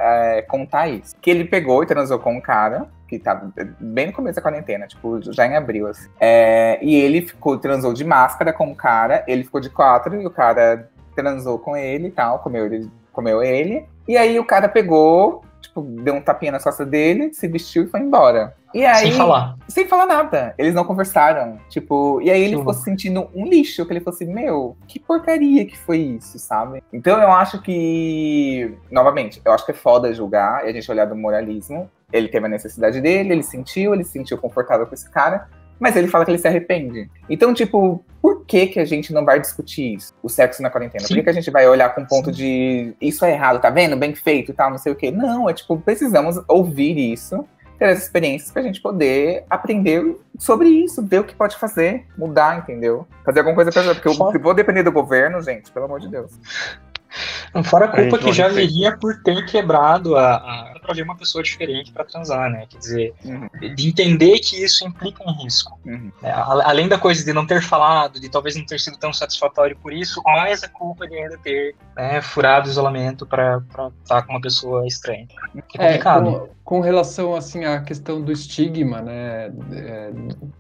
contar isso. Que ele pegou e transou com um cara que tava bem no começo da quarentena, tipo, já em abril, assim. É, e ele ficou, transou de máscara com o cara, ele ficou de quatro e o cara transou com ele e tal, comeu ele, comeu ele. E aí o cara pegou, tipo, deu um tapinha nas costas dele, se vestiu e foi embora. E aí, sem falar. Sem falar nada. Eles não conversaram. Tipo, e aí ele ficou se sentindo um lixo, que ele falou assim, meu, que porcaria que foi isso, sabe? Então eu acho que, novamente, eu acho que é foda julgar e a gente olhar do moralismo. Ele teve a necessidade dele, ele sentiu, ele se sentiu confortável com esse cara, mas ele fala que ele se arrepende. Então, tipo, por que que a gente não vai discutir isso? O sexo na quarentena? Sim. Por que, que a gente vai olhar com um ponto Sim. de isso é errado, tá vendo? Bem feito e tal, não sei o quê. Não, é tipo, precisamos ouvir isso ter as experiências pra gente poder aprender sobre isso, ver o que pode fazer, mudar, entendeu? Fazer alguma coisa pra porque eu vou depender do governo, gente, pelo amor de Deus. Fora a culpa a que já viria por ter quebrado a, a para ver uma pessoa diferente para transar, né? Quer dizer, uhum. de entender que isso implica um risco. Uhum. É, além da coisa de não ter falado, de talvez não ter sido tão satisfatório por isso, mais a culpa de ainda ter né, furado o isolamento para estar com uma pessoa estranha. É, é com, com, relação assim à questão do estigma, né? É,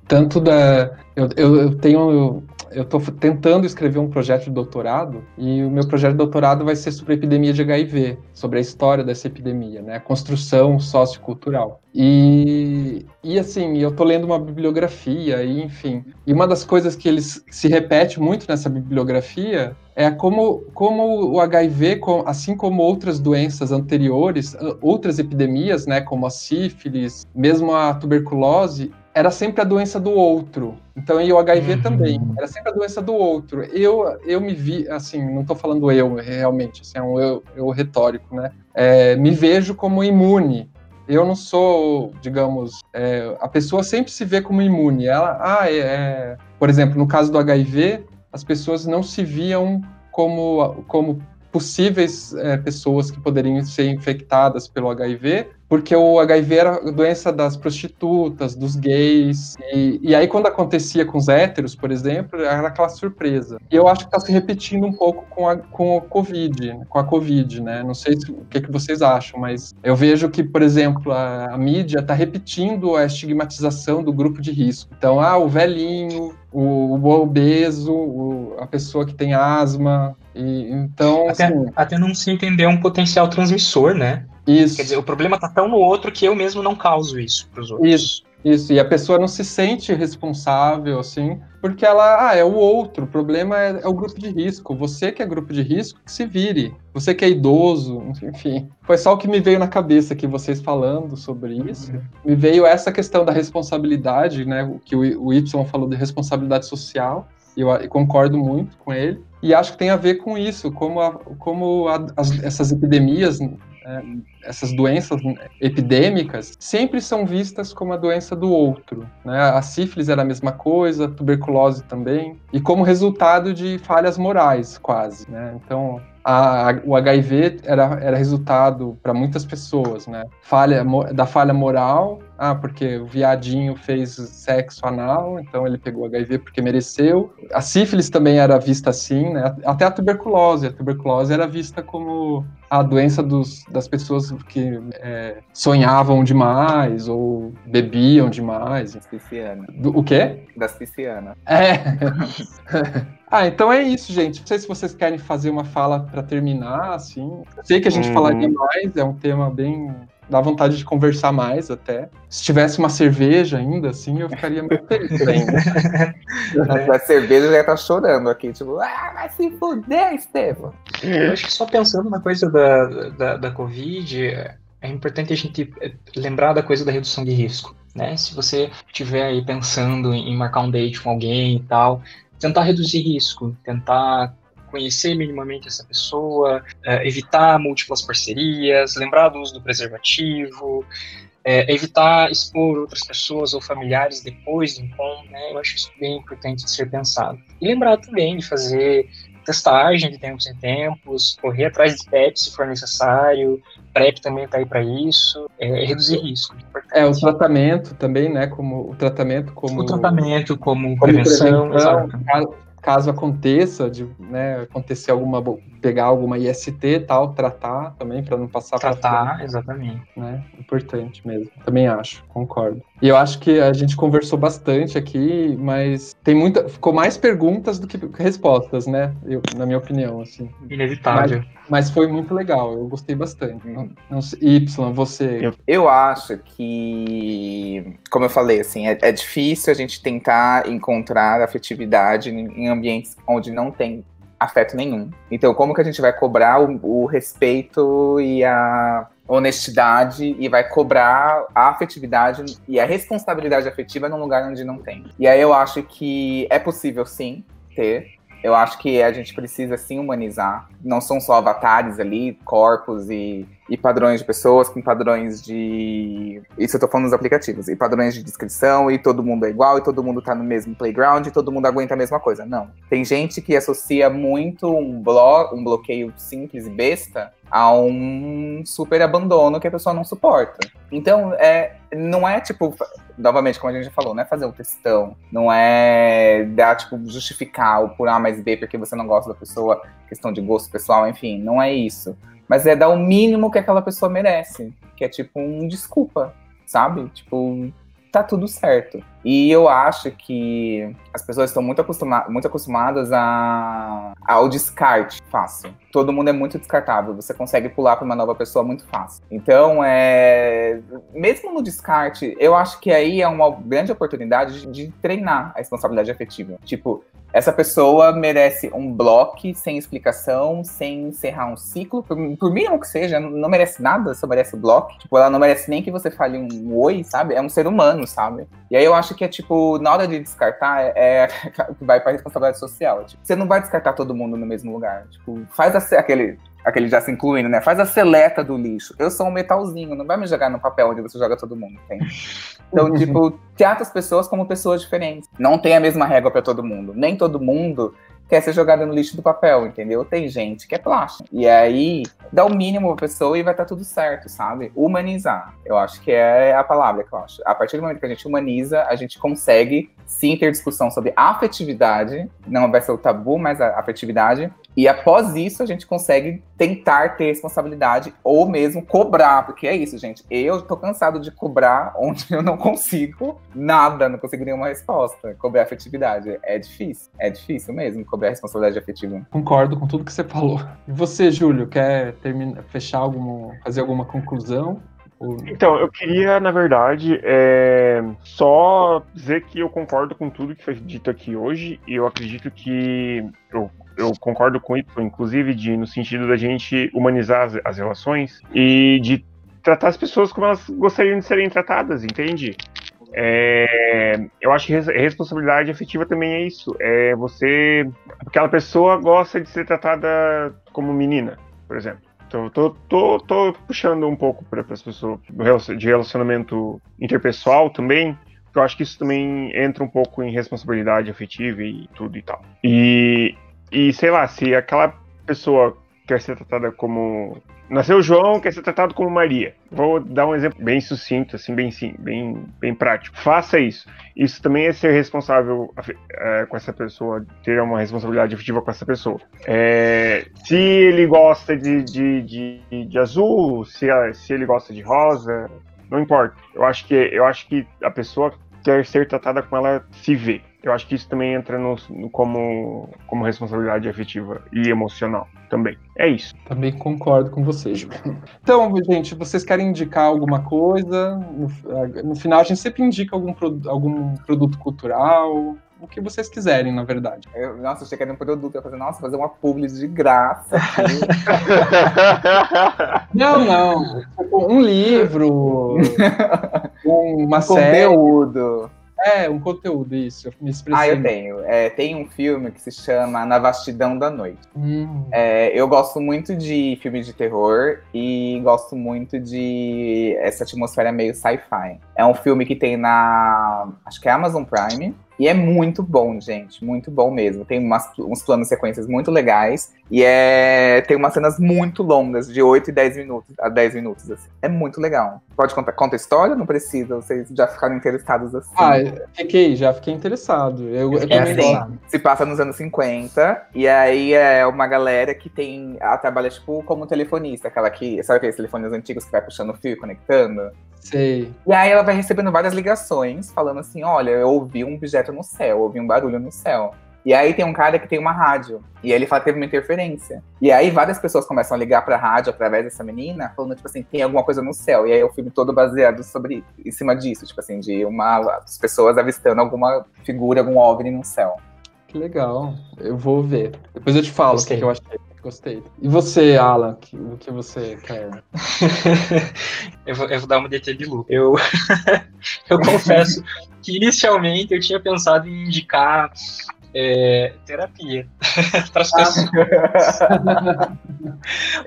tanto da eu, eu, eu tenho eu estou tentando escrever um projeto de doutorado e o meu projeto de doutorado vai ser sobre a epidemia de HIV, sobre a história dessa epidemia, né? construção sociocultural. E, e assim, eu tô lendo uma bibliografia, e, enfim. E uma das coisas que eles se repete muito nessa bibliografia é como, como o HIV, assim como outras doenças anteriores, outras epidemias, né, como a sífilis, mesmo a tuberculose, era sempre a doença do outro. Então, e o HIV uhum. também, era sempre a doença do outro. Eu, eu me vi, assim, não estou falando eu realmente, assim, é um eu, eu retórico, né? É, me vejo como imune. Eu não sou, digamos, é, a pessoa sempre se vê como imune. Ela, ah, é, é, por exemplo, no caso do HIV, as pessoas não se viam como, como possíveis é, pessoas que poderiam ser infectadas pelo HIV, porque o HIV era a doença das prostitutas, dos gays, e, e, aí quando acontecia com os héteros, por exemplo, era aquela surpresa. E eu acho que está se repetindo um pouco com a, com o Covid, com a Covid, né? Não sei se, o que, que vocês acham, mas eu vejo que, por exemplo, a, a mídia está repetindo a estigmatização do grupo de risco. Então, ah, o velhinho, o, o obeso, o, a pessoa que tem asma, e, então, até, assim, até não se entender um potencial transmissor, né? Isso. Quer dizer, o problema tá tão no outro que eu mesmo não causo isso pros outros. Isso. Isso, e a pessoa não se sente responsável, assim, porque ela, ah, é o outro, o problema é, é, o grupo de risco. Você que é grupo de risco, que se vire. Você que é idoso, enfim. Foi só o que me veio na cabeça aqui, vocês falando sobre isso. Uhum. Me veio essa questão da responsabilidade, né, que o, o Y falou de responsabilidade social, eu, concordo muito com ele. E acho que tem a ver com isso, como, a, como a, as, essas epidemias é, essas doenças epidêmicas sempre são vistas como a doença do outro. Né? A sífilis era a mesma coisa, a tuberculose também, e como resultado de falhas morais, quase. Né? Então, a, o HIV era, era resultado para muitas pessoas, né? Falha, da falha moral, ah, porque o viadinho fez sexo anal, então ele pegou HIV porque mereceu. A sífilis também era vista assim, né? Até a tuberculose. A tuberculose era vista como a doença dos, das pessoas que é, sonhavam demais ou bebiam demais. Das piscianas. o quê? Das piscianas. É. Ah, então é isso, gente. Não sei se vocês querem fazer uma fala para terminar, assim. Sei que a gente uhum. falaria mais, é um tema bem dá vontade de conversar mais até. Se tivesse uma cerveja ainda, assim, eu ficaria muito feliz ainda. a cerveja já tá chorando aqui, tipo, ah, vai se fuder, Estevam. Eu acho que só pensando na coisa da, da, da Covid, é importante a gente lembrar da coisa da redução de risco. Né? Se você estiver aí pensando em marcar um date com alguém e tal, tentar reduzir risco, tentar conhecer minimamente essa pessoa, é, evitar múltiplas parcerias, lembrar do uso do preservativo, é, evitar expor outras pessoas ou familiares depois do encontro, né? Eu acho isso bem importante de ser pensado. E lembrar também de fazer testagem de tempos em tempos, correr atrás de PEP se for necessário, PrEP também está aí para isso, é, reduzir risco. É, o tratamento também, né, como o tratamento como... O tratamento como, como prevenção, prevenção caso aconteça, de né, acontecer alguma, pegar alguma IST e tal, tratar também, para não passar para Tratar, exatamente. Né? Importante mesmo. Também acho, concordo. E eu acho que a gente conversou bastante aqui, mas tem muita. Ficou mais perguntas do que respostas, né? Eu, na minha opinião, assim. Inevitável. Mas, mas foi muito legal, eu gostei bastante. Não, não y, você. Eu, eu acho que, como eu falei, assim, é, é difícil a gente tentar encontrar afetividade em ambientes onde não tem afeto nenhum. Então, como que a gente vai cobrar o, o respeito e a honestidade e vai cobrar a afetividade e a responsabilidade afetiva num lugar onde não tem? E aí eu acho que é possível sim ter, eu acho que a gente precisa sim humanizar. Não são só avatares ali, corpos e, e padrões de pessoas com padrões de. Isso eu tô falando dos aplicativos. E padrões de descrição, e todo mundo é igual, e todo mundo tá no mesmo playground, e todo mundo aguenta a mesma coisa. Não. Tem gente que associa muito um, blo um bloqueio simples e besta a um super abandono que a pessoa não suporta. Então, é, não é tipo, novamente, como a gente já falou, não é fazer um textão, não é dar, tipo, justificar o por A mais B porque você não gosta da pessoa, questão de gosto pessoal, enfim, não é isso. Mas é dar o mínimo que aquela pessoa merece, que é tipo um desculpa, sabe? Tipo, tá tudo certo. E eu acho que as pessoas estão muito, acostuma muito acostumadas a, ao descarte fácil. Todo mundo é muito descartável, você consegue pular para uma nova pessoa muito fácil. Então, é, mesmo no descarte, eu acho que aí é uma grande oportunidade de, de treinar a responsabilidade afetiva. Tipo, essa pessoa merece um bloco sem explicação, sem encerrar um ciclo, por, por, mínimo que seja, não merece nada, só merece bloco. Tipo, ela não merece nem que você fale um oi, sabe? É um ser humano, sabe? E aí eu acho que é tipo, na hora de descartar, é, é vai pra responsabilidade social. Tipo, você não vai descartar todo mundo no mesmo lugar. Tipo, faz aquele aquele já se incluindo, né? Faz a seleta do lixo. Eu sou um metalzinho, não vai me jogar no papel onde você joga todo mundo, entende? Então, tipo, trata as pessoas como pessoas diferentes. Não tem a mesma régua para todo mundo. Nem todo mundo quer ser jogada no lixo do papel, entendeu? Tem gente que é plástico. E aí, dá o mínimo pra pessoa e vai estar tá tudo certo, sabe? Humanizar. Eu acho que é a palavra que eu acho. A partir do momento que a gente humaniza, a gente consegue sim ter discussão sobre afetividade. Não vai ser o tabu, mas a afetividade. E após isso, a gente consegue tentar ter responsabilidade ou mesmo cobrar, porque é isso, gente. Eu tô cansado de cobrar onde eu não consigo nada, não consigo nenhuma resposta. Cobrar afetividade é difícil, é difícil mesmo cobrar responsabilidade afetiva. Concordo com tudo que você falou. E você, Júlio, quer terminar, fechar alguma, fazer alguma conclusão? Então, eu queria, na verdade, é, só dizer que eu concordo com tudo que foi dito aqui hoje, e eu acredito que eu eu concordo com isso, inclusive, de, no sentido da gente humanizar as, as relações e de tratar as pessoas como elas gostariam de serem tratadas, entende? É, eu acho que responsabilidade afetiva também é isso. É você. Aquela pessoa gosta de ser tratada como menina, por exemplo. Então, tô, tô, tô puxando um pouco para as pessoas de relacionamento interpessoal também, porque eu acho que isso também entra um pouco em responsabilidade afetiva e tudo e tal. E e sei lá, se aquela pessoa quer ser tratada como. Nasceu João, quer ser tratado como Maria. Vou dar um exemplo bem sucinto, assim, bem, sim, bem, bem prático. Faça isso. Isso também é ser responsável é, com essa pessoa, ter uma responsabilidade afetiva com essa pessoa. É, se ele gosta de, de, de, de azul, se, se ele gosta de rosa, não importa. Eu acho que, eu acho que a pessoa quer ser tratada como ela se vê. Eu acho que isso também entra no, no como, como responsabilidade afetiva e emocional também. É isso. Também concordo com você, Ju. Então, gente, vocês querem indicar alguma coisa? No, no final, a gente sempre indica algum, algum produto cultural, o que vocês quiserem, na verdade. Eu, nossa, achei que era um produto. Eu falei, nossa, fazer uma publi de graça. não, não. Um livro, uma um série. Conteúdo. É, um conteúdo, isso. Eu me expressei. Ah, eu tenho. É, tem um filme que se chama Na Vastidão da Noite. Hum. É, eu gosto muito de filmes de terror e gosto muito de essa atmosfera meio sci-fi. É um filme que tem na. Acho que é Amazon Prime. E é muito bom, gente. Muito bom mesmo. Tem umas, uns planos sequências muito legais. E é, tem umas cenas muito longas, de 8 e 10 minutos a 10 minutos. Assim. É muito legal. Pode contar conta a história? Não precisa. Vocês já ficaram interessados assim. Ah, fiquei, já fiquei interessado. Eu, eu é assim, se passa nos anos 50. E aí é uma galera que tem. Ela trabalha, tipo, como telefonista. Aquela que. Sabe aqueles telefones antigos que vai puxando o fio, conectando? Sei. E aí ela vai recebendo várias ligações falando assim: olha, eu ouvi um objeto no céu, ouvi um barulho no céu. E aí tem um cara que tem uma rádio. E ele fala que teve uma interferência. E aí várias pessoas começam a ligar pra rádio através dessa menina, falando, tipo assim, tem alguma coisa no céu. E aí o filme todo baseado sobre em cima disso, tipo assim, de uma as pessoas avistando alguma figura, algum OVNI no céu. Que legal. Eu vou ver. Depois eu te falo o que, que eu achei. Gostei. E você, Alan, que, o que você quer? eu, vou, eu vou dar uma DT de Lu. Eu, eu confesso que inicialmente eu tinha pensado em indicar é, terapia para as ah. pessoas.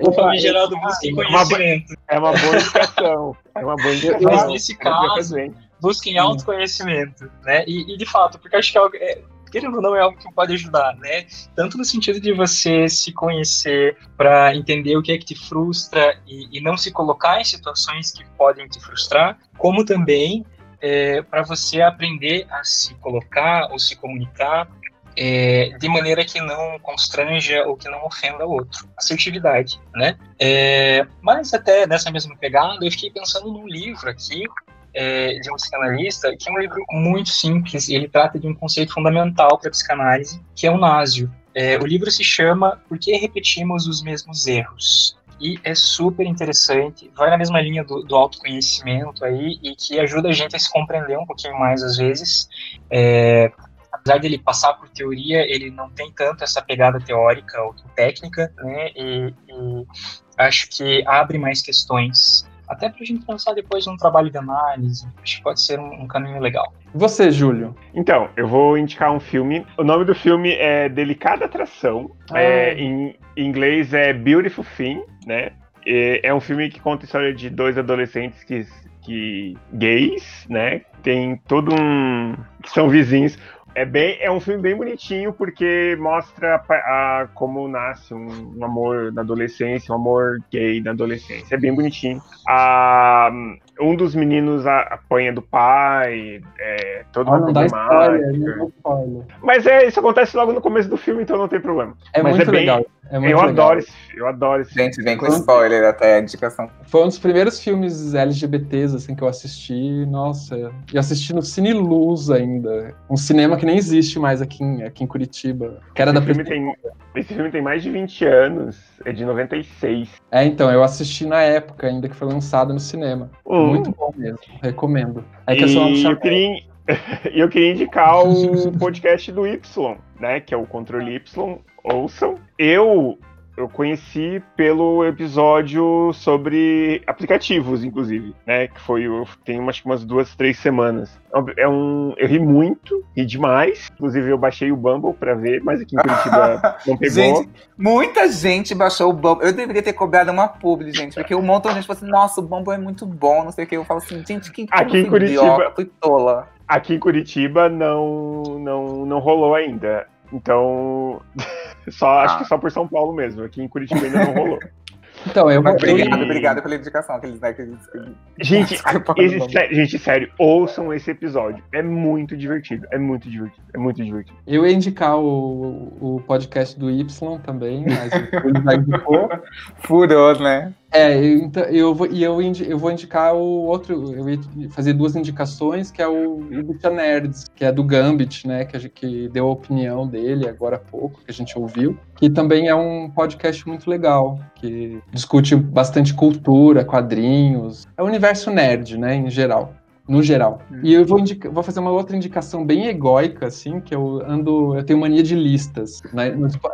o famigerado busquem conhecimento. É uma boa indicação. É uma boa indicação. Mas nesse caso, busquem autoconhecimento, né? E, e, de fato, porque acho que é, é querendo ou não, é algo que pode ajudar, né? Tanto no sentido de você se conhecer para entender o que é que te frustra e, e, não se colocar em situações que podem te frustrar, como também é, para você aprender a se colocar ou se comunicar é, de maneira que não constranja ou que não ofenda o outro. Assertividade, né? É, mas até nessa mesma pegada, eu fiquei pensando num livro aqui é, de um psicanalista, que é um livro muito simples, e ele trata de um conceito fundamental para a psicanálise, que é o násio. É, o livro se chama Por que repetimos os mesmos erros? E é super interessante, vai na mesma linha do, do autoconhecimento aí, e que ajuda a gente a se compreender um pouquinho mais às vezes. É, apesar dele passar por teoria, ele não tem tanto essa pegada teórica ou técnica, né? E, e acho que abre mais questões até para a gente pensar depois num trabalho de análise. Acho que pode ser um, um caminho legal. Você, Júlio? Então, eu vou indicar um filme. O nome do filme é Delicada Atração. Ah. É, em, em inglês é Beautiful Thing, né? É um filme que conta a história de dois adolescentes que, que gays, né? Tem todo um. que são vizinhos. É, bem, é um filme bem bonitinho porque mostra a, a, como nasce um, um, amor na adolescência, um amor gay na adolescência. É bem bonitinho. A, um dos meninos apanha do pai, é, todo ah, não dá spoiler, não spoiler. Mas é, isso acontece logo no começo do filme, então não tem problema. É Mas muito é bem, legal. É muito eu legal. adoro esse eu adoro esse Gente, vem com spoiler até a indicação. Foi um dos primeiros filmes LGBTs assim, que eu assisti. Nossa, e assisti no Cine Luz ainda. Um cinema que nem existe mais aqui em, aqui em Curitiba. Que era esse da filme tem, Esse filme tem mais de 20 anos. É de 96. É, então, eu assisti na época ainda que foi lançado no cinema. Muito bom mesmo. Recomendo. É que e eu, eu queria, eu queria indicar o podcast do Y, né? Que é o Controle Y. Ouçam. Eu eu conheci pelo episódio sobre aplicativos, inclusive, né? Que foi tem umas, umas duas, três semanas. É um, eu ri muito, ri demais. Inclusive, eu baixei o Bumble pra ver, mas aqui em Curitiba não pegou. Gente, muita gente baixou o Bumble. Eu deveria ter cobrado uma publi, gente, porque um montão de gente falou assim: nossa, o Bumble é muito bom, não sei o que. Eu falo assim, gente, quem aqui em Curitiba, fui tola. Aqui em Curitiba não, não, não rolou ainda. Então, só, ah. acho que só por São Paulo mesmo. Aqui em Curitiba ainda não rolou. Então, eu Obrigado, obrigado pela indicação. Aqueles, né, aqueles... Gente, esse, sé... gente, sério, ouçam esse episódio. É muito divertido. É muito divertido. É muito divertido. Eu ia indicar o, o podcast do Y também, mas o já indicou. Furou, né? É, então, eu vou, e eu, eu vou indicar o outro, eu ia fazer duas indicações, que é o, Bicha Nerds, que é do Gambit, né, que, a que deu a opinião dele agora há pouco, que a gente ouviu, que também é um podcast muito legal, que discute bastante cultura, quadrinhos, é o universo nerd, né, em geral no geral. Hum. E eu vou, indica, vou fazer uma outra indicação bem egóica, assim, que eu ando, eu tenho mania de listas. Na,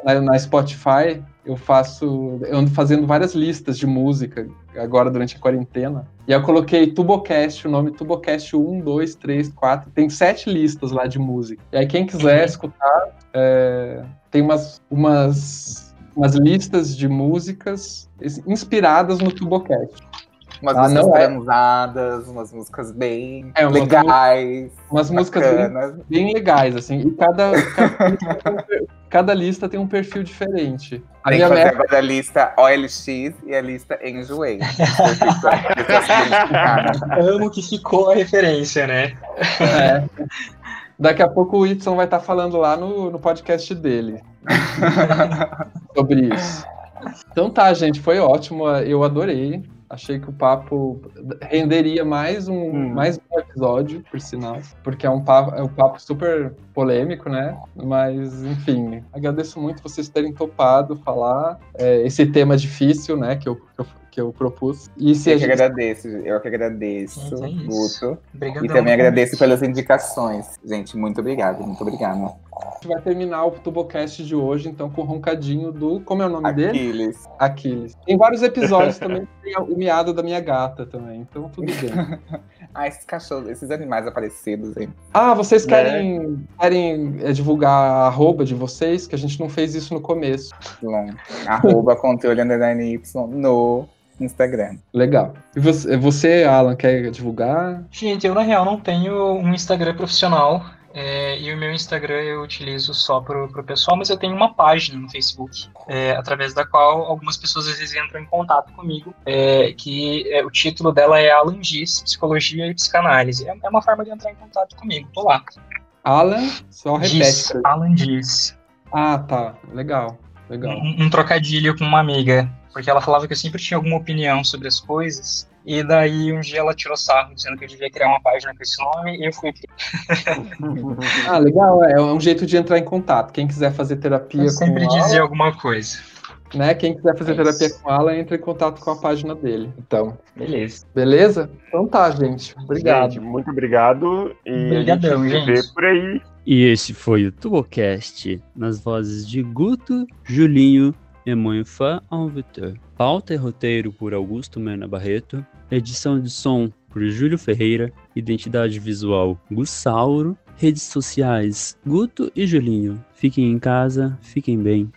na, na, Spotify, eu faço, eu ando fazendo várias listas de música, agora durante a quarentena. E eu coloquei Tubocast, o nome Tubocast 1, 2, 3, 4, tem sete listas lá de música. E aí quem quiser uhum. escutar, é, tem umas, umas, umas listas de músicas inspiradas no Tubocast. Umas ah, músicas é. transadas, umas músicas bem é, umas legais. Umas músicas bem, bem, legais, assim. E cada, cada, cada, lista tem um perfil diferente. A tem minha que fazer meta... agora a lista OLX e a lista Enjoei. Amo que ficou a referência, né? É. Daqui a pouco o Y vai estar falando lá no, no podcast dele sobre isso. Então tá, gente, foi ótimo. Eu adorei. Achei que o papo renderia mais um, hum. mais um episódio, por sinal, porque é um papo, é um papo super polêmico, né? Mas, enfim, agradeço muito vocês terem topado falar é, esse tema difícil, né? Que eu, que eu que eu propus. E se eu gente... que agradeço, eu que agradeço, é Guto. E também agradeço pelas indicações. Gente, muito obrigado, muito obrigado. A gente vai terminar o Tubocast de hoje, então, com o roncadinho do. Como é o nome Aquiles. dele? Aquiles. Aquiles. Tem vários episódios também, tem o miado da minha gata também, então tudo bem. ah, esses cachorros, esses animais aparecidos, hein? Ah, vocês né? querem, né? querem é, divulgar a arroba de vocês? Que a gente não fez isso no começo. Não. Arroba controle underline Y no Instagram. Legal. E você, você, Alan, quer divulgar? Gente, eu na real não tenho um Instagram profissional. É, e o meu Instagram eu utilizo só pro, pro pessoal, mas eu tenho uma página no Facebook, é, através da qual algumas pessoas às vezes entram em contato comigo, é, que é, o título dela é Alan Diz, Psicologia e Psicanálise. É, é, uma forma de entrar em contato comigo, tô lá. Alan, só repete. Diz, Alan Diz. Ah, tá. Legal. Legal. Um, um trocadilho com uma amiga porque ela falava que eu sempre tinha alguma opinião sobre as coisas, e daí um dia ela tirou sarro, dizendo que eu devia criar uma página com esse nome, e eu fui ah, legal, é, é um jeito de entrar em contato. Quem quiser fazer terapia eu com sempre dizia Alan, alguma coisa. Né? Quem quiser fazer é terapia com ela, entre em contato com a página dele. Então. Beleza. Beleza? Então tá, gente. Obrigado. Gente, muito obrigado. E Obrigadão, a gente se vê por aí. E esse foi o Tubocast, nas vozes de Guto, Julinho e muito fã ao Vitor. Pauta e roteiro por Augusto Mena Barreto. Edição de som por Júlio Ferreira. Identidade visual Gussauro. Redes sociais Guto e Julinho. Fiquem em casa, fiquem bem.